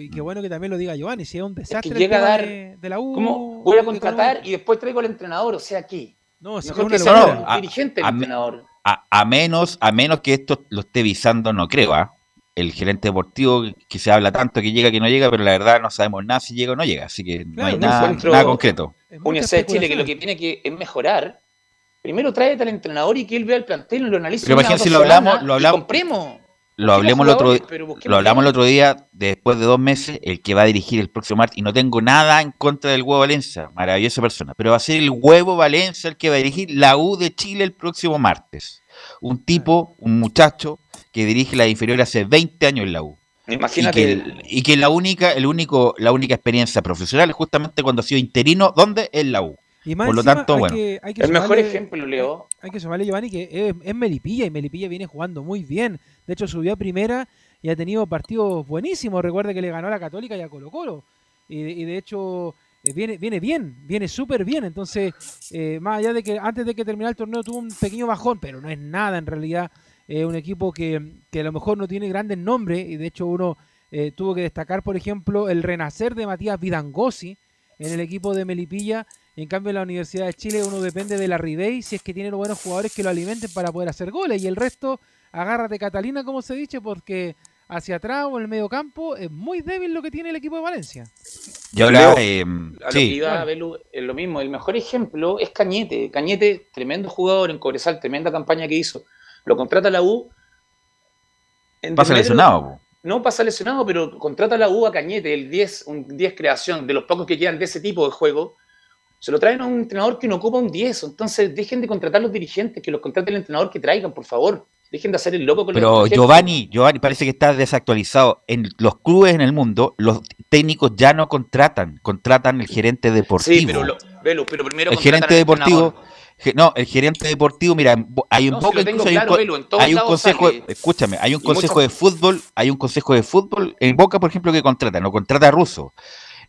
y qué bueno que también lo diga Giovanni, si es un desastre.
llega a dar, de, la U. ¿Cómo voy a contratar y después traigo al entrenador? O sea, aquí.
No,
si que sea dirigente el entrenador.
A, menos, a menos que esto lo esté visando, no creo, ¿ah? el gerente deportivo que se habla tanto que llega que no llega, pero la verdad no sabemos nada si llega o no llega, así que no hay nada, nada concreto.
De Chile que lo que tiene que es mejorar Primero tráete al entrenador y que él vea el plantel y lo analice.
Pero imagínate si lo hablamos, lo hablamos.
Compremos.
Lo hablamos, el otro, lo hablamos el otro día, después de dos meses, el que va a dirigir el próximo martes, y no tengo nada en contra del huevo Valencia, maravillosa persona, pero va a ser el huevo Valencia el que va a dirigir la U de Chile el próximo martes. Un tipo, un muchacho, que dirige la inferior hace 20 años en la U.
Imagínate.
Y que, y que, la única, el único, la única experiencia profesional es justamente cuando ha sido interino, ¿dónde? En la U. Por lo tanto, bueno.
el mejor ejemplo, Leo.
Hay, que sumarle, Giovanni, que es, Melipilla y Melipilla viene jugando muy bien. De hecho, subió a primera y ha tenido partidos buenísimos. Recuerde que le ganó a la Católica y a Colo Colo. Y, de hecho, eh, viene, viene bien, viene súper bien. Entonces, eh, más allá de que antes de que terminara el torneo tuvo un pequeño bajón, pero no es nada en realidad. Es un equipo que, que, a lo mejor no tiene grandes nombres y de hecho uno eh, tuvo que destacar, por ejemplo, el renacer de Matías Vidangosi en el equipo de Melipilla en cambio, en la Universidad de Chile uno depende de la Ribey si es que tiene buenos jugadores que lo alimenten para poder hacer goles. Y el resto, agárrate Catalina, como se dice, porque hacia atrás o en el medio campo es muy débil lo que tiene el equipo de Valencia.
Yo
creo eh, sí. es lo mismo. El mejor ejemplo es Cañete. Cañete, tremendo jugador en Cobresal, tremenda campaña que hizo. Lo contrata la U En
Pasa lesionado.
No pasa lesionado, pero contrata a la U a Cañete, el 10, un 10 creación, de los pocos que quedan de ese tipo de juego. Se lo traen a un entrenador que no ocupa un 10. Entonces, dejen de contratar a los dirigentes, que los contrate el entrenador que traigan, por favor. Dejen de hacer el loco con los
Pero
dirigentes.
Giovanni, Giovanni parece que está desactualizado. En los clubes en el mundo, los técnicos ya no contratan, contratan el gerente deportivo.
Sí, pero, lo, pero primero
el gerente deportivo, no, el gerente deportivo, mira, hay un
No, si
poco
tengo
incluso hay un
claro, todos
hay un consejo,
sale.
escúchame, hay un consejo de fútbol, hay un consejo de fútbol en Boca, por ejemplo, que contrata, no contrata a Russo.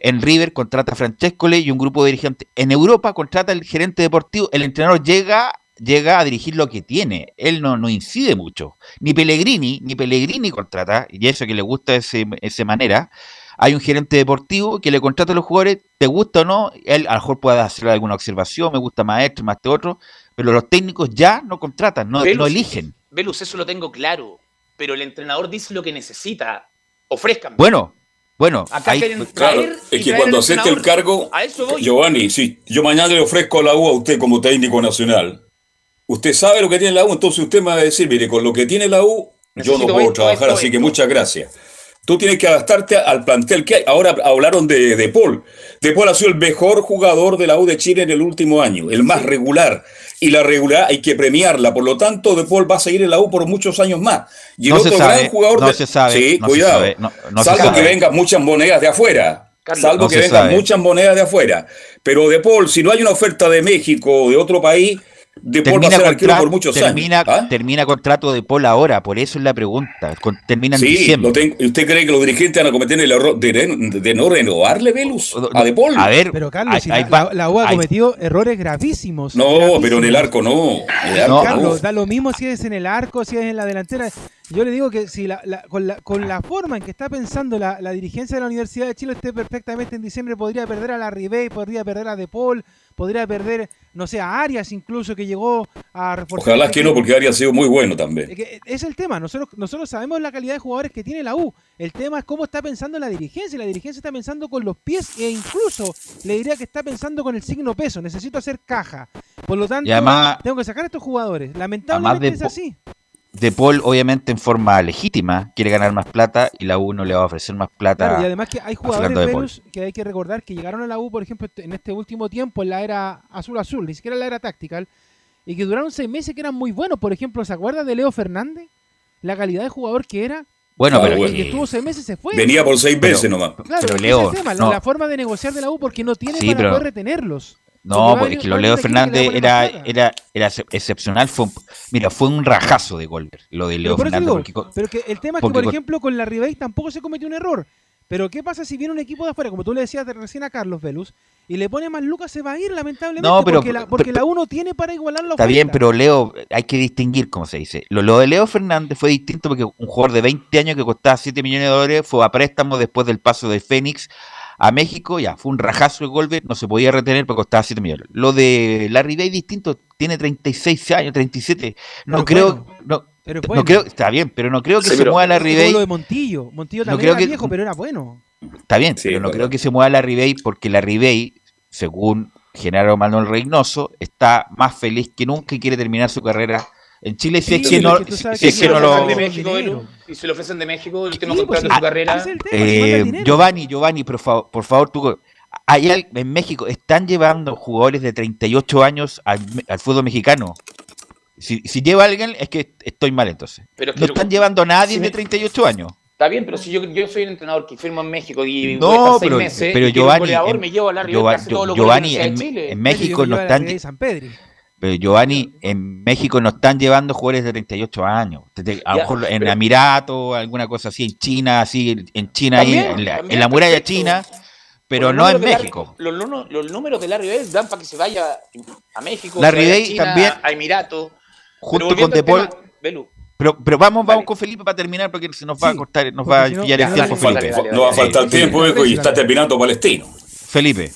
En River contrata a Francescoli y un grupo de dirigentes. En Europa contrata el gerente deportivo, el entrenador llega llega a dirigir lo que tiene. Él no, no incide mucho. Ni Pellegrini, ni Pellegrini contrata, y eso que le gusta ese, esa manera. Hay un gerente deportivo que le contrata a los jugadores, te gusta o no, él a lo mejor puede hacer alguna observación, me gusta más esto, más este otro, pero los técnicos ya no contratan, no,
Velus,
no eligen.
Velus, eso lo tengo claro. Pero el entrenador dice lo que necesita. Ofrezcan.
Bueno, bueno,
Acá quieren traer
es que
traer
cuando acepte el cargo,
A eso voy.
Giovanni, si yo mañana le ofrezco a la U a usted como técnico nacional, usted sabe lo que tiene la U, entonces usted me va a decir, mire, con lo que tiene la U, yo no puedo
esto,
trabajar,
esto,
así que muchas gracias. Tú tienes que adaptarte al plantel que hay. Ahora hablaron de, de Paul. De Paul ha sido el mejor jugador de la U de Chile en el último año, el más regular. Y la regular hay que premiarla. Por lo tanto, De Paul va a seguir en la U por muchos años más. Y el
No se
otro
sabe,
gran jugador
no
de-
se sabe,
Sí,
no se
cuidado.
sabe, no- no se
Salvo que vengan muchas monedas de afuera.
Carlos,
Salvo
no
que vengan
sabe.
muchas monedas de afuera. Pero De Paul, si no hay una oferta de México o de otro país, De Paul va a ser por muchos
termina,
años. ¿Ah?
termina contrato de Paul ahora, por eso es la pregunta. Termina en
Sí,
diciembre.
lo tengo- ¿y ¿usted cree que los dirigentes van a cometer el error de, de- de no renovarle Velus a De Paul?
A ver,
Pero Carlos,
hay-
si
hay
la, la- la U ha
hay-
cometido errores gravísimos.
No,
gravísimos.
pero en el arco no. En el arco no.
Carlos, da lo mismo si es en el arco, si es en la delantera. Yo le digo que si la, la- con, la, con la forma en que está pensando la, la dirigencia de la Universidad de Chile, usted perfectamente en diciembre podría perder a la Ribey, podría perder a De Paul, podría perder, no sé, a Arias incluso, que llegó a reforzar.
Ojalá que no, porque habría sido muy bueno también.
Es el tema, nosotros, nosotros sabemos la calidad de jugadores que tiene la U. El tema es cómo está pensando la dirigencia. La dirigencia está pensando con los pies e incluso le diría que está pensando con el signo peso. Necesito hacer caja. Por lo tanto,
además-
tengo que sacar a estos jugadores. Lamentablemente
de
es
po-
así.
De Paul, obviamente, en forma legítima, quiere ganar más plata y la U no le va a ofrecer más plata.
Claro, y además que hay jugadores
de
que hay que recordar que llegaron a la U, por ejemplo, en este último tiempo, en la era azul-azul, ni siquiera en la era tactical, y que duraron seis meses que eran muy buenos. Por ejemplo, ¿se acuerda de Leo Fernández? La calidad de jugador que era.
Bueno, pero
bueno.
Y que estuvo seis meses se fue.
Venía por seis
Pero-
veces nomás.
Claro,
Pero Leo,
es el tema, la-
no.
la forma de negociar de la U porque no tiene
Sí,
para
pero-
poder retenerlos.
No,
Porque venir-
que Leo Fernández era, era, era ex- excepcional. Fue, un- mira, fue un rajazo de Golver, lo de Leo Fernández.
digo,
porque co-
pero que el tema es que, por ejemplo, con la Ribey tampoco se cometió un error. Pero ¿qué pasa si viene un equipo de afuera, como tú le decías de- recién a Carlos Velus, y le pone más lucas, se va a ir lamentablemente,
No, pero-
porque, la, porque
pero-
la U no tiene para igualar la
Está
oferta.
bien, pero Leo, hay que distinguir, como se dice. Lo, lo de Leo Fernández fue distinto porque un jugador de 20 años que costaba 7 millones de dólares fue a préstamo después del paso de Fénix a México, ya, fue un rajazo de Golver, no se podía retener porque costaba 7 millones. Lo de Larry Bay distinto, tiene 36 años, 37. No
Pero
creo,
bueno,
no,
pero
no creo, está bien, pero no creo que
Sí,
se mueva Larry Bay.
lo de Montillo. Montillo
No
también
creo
era
que-
viejo, pero era bueno.
Está bien,
Sí,
pero no creo que se mueva la Ribey porque la Ribey, según Genaro Manuel Reynoso, está más feliz que nunca y quiere terminar su carrera en Chile. Si es
Sí,
que
pero
no, si
que
es
si
que
se
no
lo y se lo ofrecen de México, el último
Sí,
contrato
pues,
de su
ese
carrera.
si
Eh. Giovanni, Giovanni, por favor, por favor, tú. En México están llevando jugadores de 38 años al, al fútbol mexicano. Si, si lleva alguien, es que estoy mal entonces.
Pero es que
no
lo-
están llevando a nadie
si
de
me-
38 años.
Está bien, pero si yo, yo soy el entrenador que firmo en México y
No,
voy a estar seis
pero-
meses,
pero Giovanni,
goleador,
en-
me llevo a la
Giovanni,
la
en,
de Chile.
en México no están.
San Pedro.
Pero Giovanni, en México no están llevando jugadores de 38 años. A lo mejor en Emiratos, alguna cosa así, en China, así, en China, ahí, en la, en la muralla
perfecto.
china, pero
Los
no en México.
los, números- los números de Larry Bird dan para que se vaya a México,
Larry
a China,
también,
a Emiratos.
junto con De Paul.
tema,
Pero, pero vamos, vamos con Felipe para terminar porque se nos va a
Sí,
cortar, nos va a
si no-
pillar el tiempo,
dale,
Felipe.
dale,
No va a faltar
Sí,
tiempo, y está terminando Palestino.
Felipe.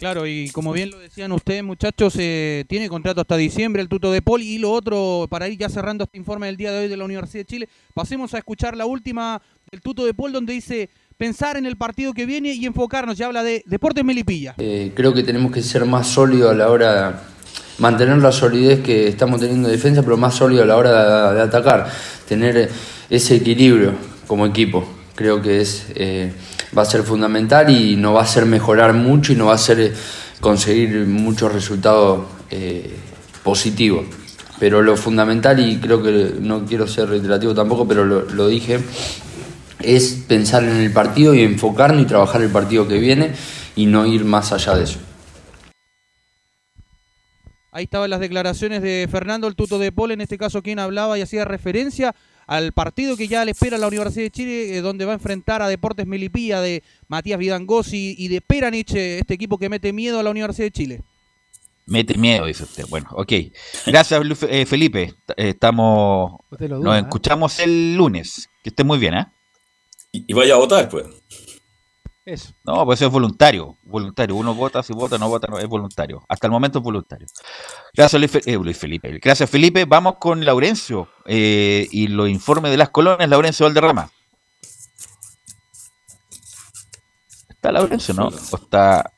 Claro, y como bien lo decían ustedes, muchachos, eh, tiene contrato hasta diciembre el tuto de Poli. Y lo otro, para ir ya cerrando este informe del día de hoy de la Universidad de Chile, pasemos a escuchar la última del tuto de Paul, donde dice pensar en el partido que viene y enfocarnos. Ya habla de Deportes Melipilla.
Eh, creo que tenemos que ser más sólidos a la hora mantener la solidez que estamos teniendo en defensa, pero más sólido a la hora de, atacar, tener ese equilibrio como equipo. Creo que es eh, va a ser fundamental y nos va a hacer mejorar mucho y nos va a hacer eh, conseguir muchos resultados eh, positivos. Pero lo fundamental, y creo que no quiero ser reiterativo tampoco, pero lo, dije, es pensar en el partido y enfocarnos y trabajar el partido que viene y no ir más allá de eso.
Ahí estaban las declaraciones de Fernando el Tuto de Paul, en este caso quien hablaba y hacía referencia al partido que ya le espera la Universidad de Chile, eh, donde va a enfrentar a Deportes Melipilla de Matías Vidangosi y de Peranich, eh, este equipo que mete miedo a la Universidad de Chile.
Mete miedo, dice usted. Bueno, ok. Gracias, eh, Felipe. Estamos. nos escuchamos el lunes. Que esté muy bien, ¿eh?
Y, vaya a votar, pues.
Eso. No, pues eso es voluntario. Voluntario. Uno vota, si vota, no vota, no, es voluntario. Hasta el momento es voluntario. Gracias, eh, Luis, Felipe. Gracias, Felipe. Vamos con Laurencio eh, y los informes de las colonias. Laurencio Valderrama. ¿Está Laurencio, no? ¿O está.?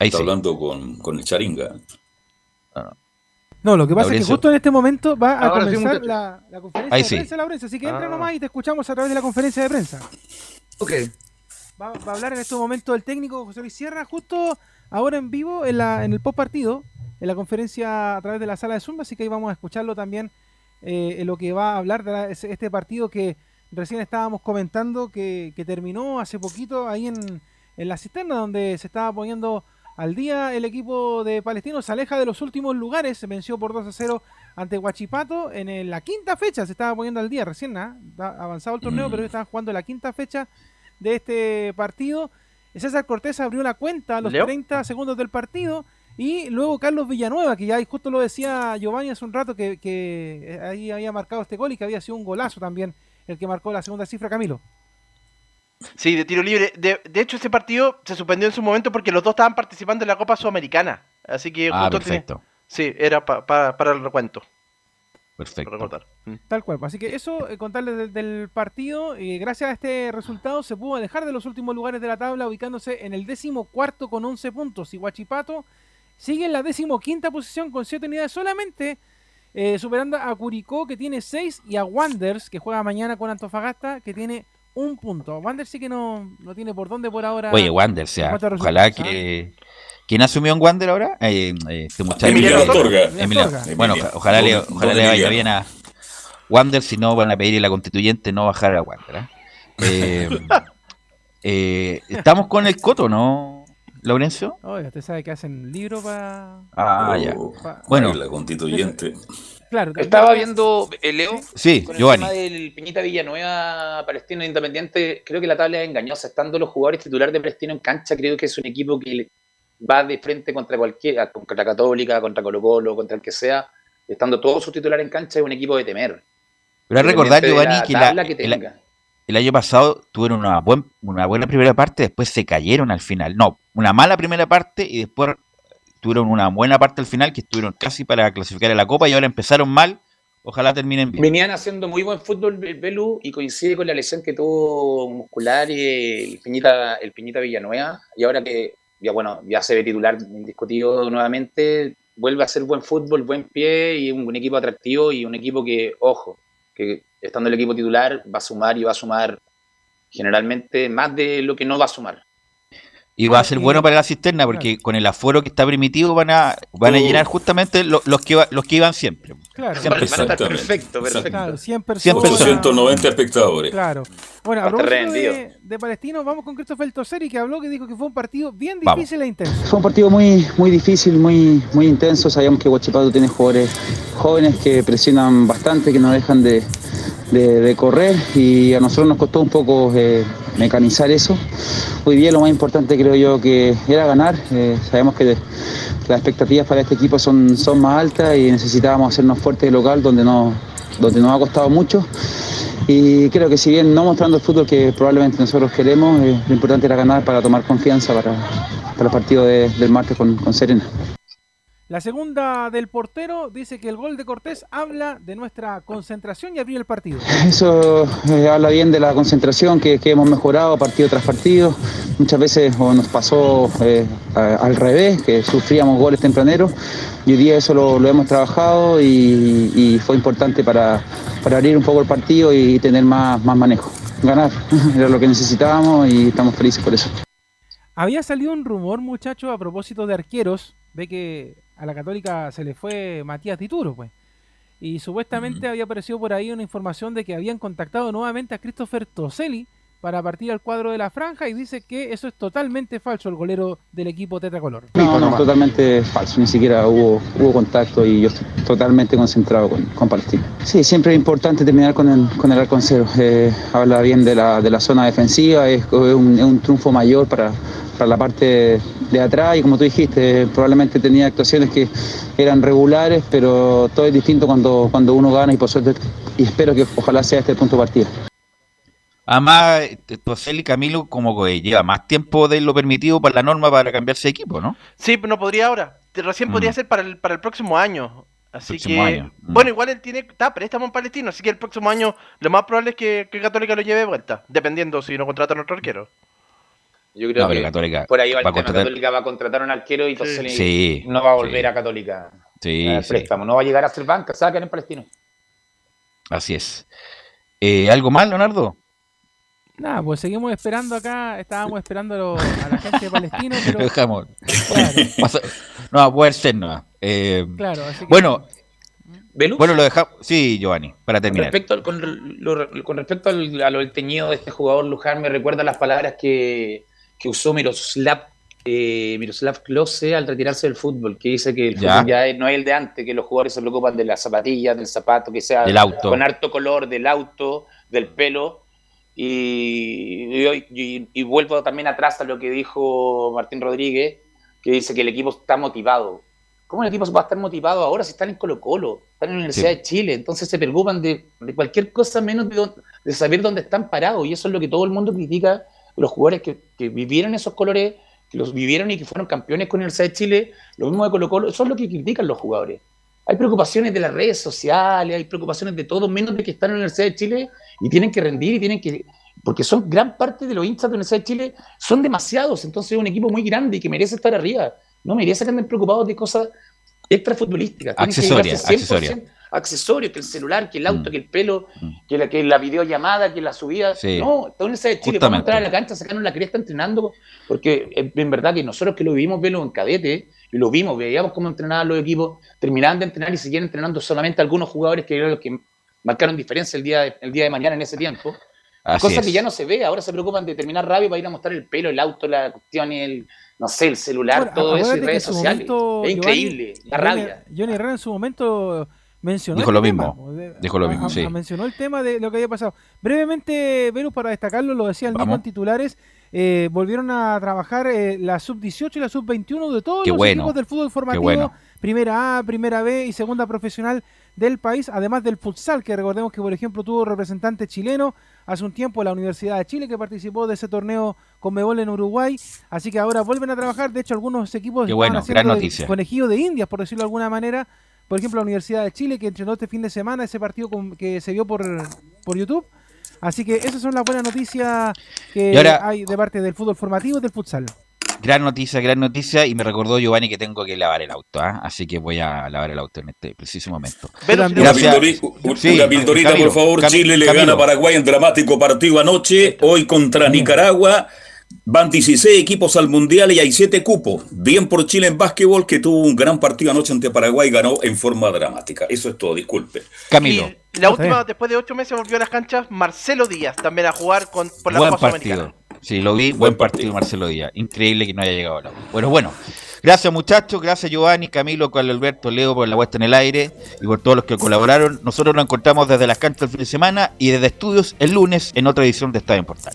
Ahí está hablando con, con el Charinga.
No, lo que pasa es que justo en este momento va a comenzar la, conferencia de prensa, Laurencio. Así que entra ah. nomás y te escuchamos a través de la conferencia de prensa.
Ok.
Va, a hablar en este momento el técnico José Luis Sierra, justo ahora en vivo, en, la, en el post partido, en la conferencia a través de la sala de Zoom, así que ahí vamos a escucharlo también eh, en lo que va a hablar de este partido que recién estábamos comentando, que, terminó hace poquito ahí en, en la cisterna, donde se estaba poniendo al día el equipo de Palestino, se aleja de los últimos lugares, se venció por 2 a 0 ante Huachipato en la quinta fecha, se estaba poniendo al día recién, ¿ah? avanzado el torneo, mm. pero estaban jugando la quinta fecha de este partido. César Cortés abrió la cuenta a los 30 segundos del partido. Y luego Carlos Villanueva, que ya justo lo decía Giovanni hace un rato, que, ahí había marcado este gol y que había sido un golazo también el que marcó la segunda cifra, Camilo.
Sí, de tiro libre. De, hecho, ese partido se suspendió en su momento porque los dos estaban participando en la Copa Sudamericana. Así que
ah, perfecto.
sí, era para el recuento.
Perfecto.
Mm. Tal cual. Así que eso, eh, contarles del, partido. y gracias a este resultado se pudo alejar de los últimos lugares de la tabla, ubicándose en el décimo cuarto con 11 puntos. Y Huachipato sigue en la décimo quinta posición con 7 unidades solamente, eh, superando a Curicó que tiene 6 y a Wanders que juega mañana con Antofagasta que tiene un punto. Wanders sí que no, no tiene por dónde por ahora.
Oye, Wanders, sea, ojalá que. ¿Quién asumió en Wander ahora? Eh, eh, este muchacho.
Emiliano Torga.
Bueno, ojalá, le, ojalá le vaya bien a Wander, si no van a pedir a la constituyente no bajar a Wander. ¿eh? eh, [laughs] estamos con el Coto, ¿no, Laurencio?
Oye, usted sabe que hacen libro para...
Ah, ya.
bueno. La constituyente.
Claro, Estaba viendo, Leo,
sí,
con
el tema
del Piñita Villanueva, Palestino Independiente, creo que la tabla es engañosa. Estando los jugadores titulares de Palestino en cancha, creo que es un equipo que va de frente contra cualquiera, contra la Católica, contra Colo Colo, contra el que sea, estando todos sus titulares en cancha, es un equipo de temer.
Pero recordar, Giovanni, que, el, año pasado tuvieron una, una buena primera parte, después se cayeron al final. No, una mala primera parte y después tuvieron una buena parte al final, que estuvieron casi para clasificar a la Copa y ahora empezaron mal. Ojalá terminen bien.
Venían haciendo muy buen fútbol Belu y coincide con la lesión que tuvo muscular y el Piñita, el Piñita Villanueva. Y ahora que ya bueno, ya se ve titular indiscutido nuevamente, vuelve a ser buen fútbol, buen pie y un, equipo atractivo y un equipo que, ojo, que estando el equipo titular va a sumar y va a sumar generalmente más de lo que no va a sumar.
Y va a ser bueno para la cisterna porque con el aforo que está permitido van a van a llenar justamente los, que los que iban siempre.
Claro,
perfecto, perfecto.
Claro, 100
personas. 890 espectadores.
Claro. Bueno, a de, de Palestino, vamos con Christopher Toseri que habló que dijo que fue un partido bien difícil e intenso.
Fue un partido muy muy difícil, muy muy intenso. Sabíamos que Huachipato tiene jugadores jóvenes que presionan bastante, que no dejan de, de, correr y a nosotros nos costó un poco eh, mecanizar eso. Hoy día lo más importante creo yo que era ganar. Eh, sabemos que las expectativas para este equipo son, son más altas y necesitábamos hacernos fuertes de local donde, no, donde nos ha costado mucho. Y creo que si bien no mostrando el fútbol que probablemente nosotros queremos, eh, lo importante era ganar para tomar confianza para, para el partido del martes con Serena.
La segunda del portero dice que el gol de Cortés habla de nuestra concentración y abrir el partido.
Eso eh, habla bien de la concentración que, que hemos mejorado partido tras partido. Muchas veces o nos pasó eh, a- al revés, que sufríamos goles tempraneros y hoy día eso lo, lo hemos trabajado y, y fue importante para, para abrir un poco el partido y tener más, más manejo. Ganar [laughs] era lo que necesitábamos y estamos felices por eso.
Había salido un rumor, muchachos, a propósito de arqueros. Ve que a la Católica se le fue Matías Dituro, pues. Y supuestamente había aparecido por ahí una información de que habían contactado nuevamente a Christopher Toselli para partir al cuadro de la franja y dice que eso es totalmente falso, el golero del equipo tetracolor.
No, no, totalmente falso, ni siquiera hubo, hubo contacto y yo estoy totalmente concentrado con, con Palestina. Sí, siempre es importante terminar con el, con el arco en cero. Eh, habla bien de la, de la zona defensiva, es, es un, es un triunfo mayor para, para la parte de atrás y como tú dijiste, probablemente tenía actuaciones que eran regulares, pero todo es distinto cuando, cuando uno gana y por suerte, y espero que ojalá sea este el punto de partida.
Además, Toselli Camilo como que lleva más tiempo de lo permitido para la norma para cambiarse de equipo, ¿no?
Sí, pero no podría ahora. Recién
Mm.
podría ser para el, para el próximo año. Así
Próximo
que.
año, mm.
Bueno, igual él tiene. Está préstamo en Palestino, así que el próximo año lo más probable es que, que Católica lo lleve de vuelta. Dependiendo si no contratan otro arquero.
Yo creo
No,
que
Católica
por ahí va
va contratar-
Católica va a contratar a un arquero y entonces
Sí,
no va a volver
sí.
a Católica.
Sí,
préstamo. No va a llegar a ser banca, se va a quedar en Palestino.
Así es. Eh, ¿Algo más, Leonardo?
Nada, pues seguimos esperando acá, estábamos [laughs] esperando a, lo- a la gente de Palestino, [laughs] pero...
Lo dejamos.
Claro. [laughs]
No va a poder ser, no. Eh,
Claro, así que-
Bueno,
¿Velus?
bueno, lo dejamos. Sí, Giovanni, para
Con
terminar.
respecto, al, con, lo- con respecto al- a lo del teñido de este jugador, Luján me recuerda las palabras que, que usó Miroslav, eh, Miroslav Klose al retirarse del fútbol, que dice que el
Ya.
fútbol ya no es el de antes, que los jugadores se preocupan de las zapatillas, del zapato, que sea
auto.
con harto color, del auto, del pelo. Y, y, y- y vuelvo también atrás a lo que dijo Martín Rodríguez, que dice que el equipo está motivado. ¿Cómo el equipo va a estar motivado ahora si están en Colo Colo? Están en la Universidad
Sí.
de Chile, entonces se preocupan de, de cualquier cosa menos de, de saber dónde están parados. Y eso es lo que todo el mundo critica, los jugadores que, que vivieron esos colores, que los vivieron y que fueron campeones con Universidad de Chile, lo mismo de Colo Colo, eso es lo que critican los jugadores. Hay preocupaciones de las redes sociales, hay preocupaciones de todo, menos de que están en la Universidad de Chile y tienen que rendir y tienen que... Porque son gran parte de los hinchas de la Universidad de Chile, son demasiados, entonces es un equipo muy grande y que merece estar arriba. No merece que anden preocupados de cosas extrafutbolísticas.
Accesorias,
dedicarse 100%
accesorias.
Accesorios, que el celular, que el auto,
Mm.
que el pelo, que, la, que la videollamada, que la subida.
Sí.
No, Universidad de Chile,
Justamente.
vamos a entrar a la cancha, sacarnos la cresta entrenando, porque en, en verdad que nosotros que lo vivimos, velo en cadete, y lo vimos, veíamos cómo entrenaban los equipos, terminaban de entrenar y seguían entrenando solamente algunos jugadores que eran los que marcaron diferencia el día de, el día de mañana en ese tiempo.
Así
Cosa
es.
que ya no se ve, ahora se preocupan de terminar rápido para ir a mostrar el pelo, el auto, la cuestión, el, no sé, el celular,
Bueno,
todo eso y redes sociales.
momento,
es
Giovanni,
increíble, la rabia.
Johnny Herrera en su momento mencionó
Dijo lo
tema,
mismo,
po, de-
dijo lo
a-
mismo,
a-
sí.
a- mencionó el tema de lo que había pasado. Brevemente, Verus, para destacarlo, lo decía el mismo en titulares, eh, volvieron a trabajar eh, la sub-18 y la sub-21 de todos
Qué
los
bueno,
equipos del fútbol formativo,
bueno.
primera A, primera B y segunda profesional del país, además del futsal, que recordemos que, por ejemplo, tuvo representante chileno hace un tiempo la Universidad de Chile, que participó de ese torneo con Mebol en Uruguay, así que ahora vuelven a trabajar, de hecho algunos equipos
Qué bueno,
haciendo conejillo de indias, por decirlo de alguna manera, por ejemplo, la Universidad de Chile, que entrenó este fin de semana ese partido con- que se vio por, por YouTube. Así que esas son las buenas noticias que
ahora-
hay de parte del fútbol formativo y del futsal.
Gran noticia, gran noticia. Y me recordó Giovanni que tengo que lavar el auto, ¿ah? así que voy a lavar el auto en este preciso momento.
Una,
Gracias.
pildori-
Sí,
una pildorita,
Camilo,
por favor.
Cam-
Chile le
Camilo.
gana a Paraguay en dramático partido anoche. Hoy contra Nicaragua. Van 16 equipos al Mundial y hay 7 cupos. Bien por Chile en básquetbol, que tuvo un gran partido anoche ante Paraguay y ganó en forma dramática. Eso es todo, disculpe.
Camilo.
Y la última, después de ocho meses, volvió a las canchas Marcelo Díaz también a jugar con, por la
Buen
Copa
partido. Sí, lo vi. Buen partido, Marcelo Díaz. Increíble que no haya llegado a la Bueno, bueno. Gracias, muchachos. Gracias, Giovanni, Camilo, Carlos Alberto, Leo, por la puesta en el aire y por todos los que colaboraron. Nosotros nos encontramos desde las canchas el fin de semana y desde estudios el lunes en otra edición de Estadio en Portal.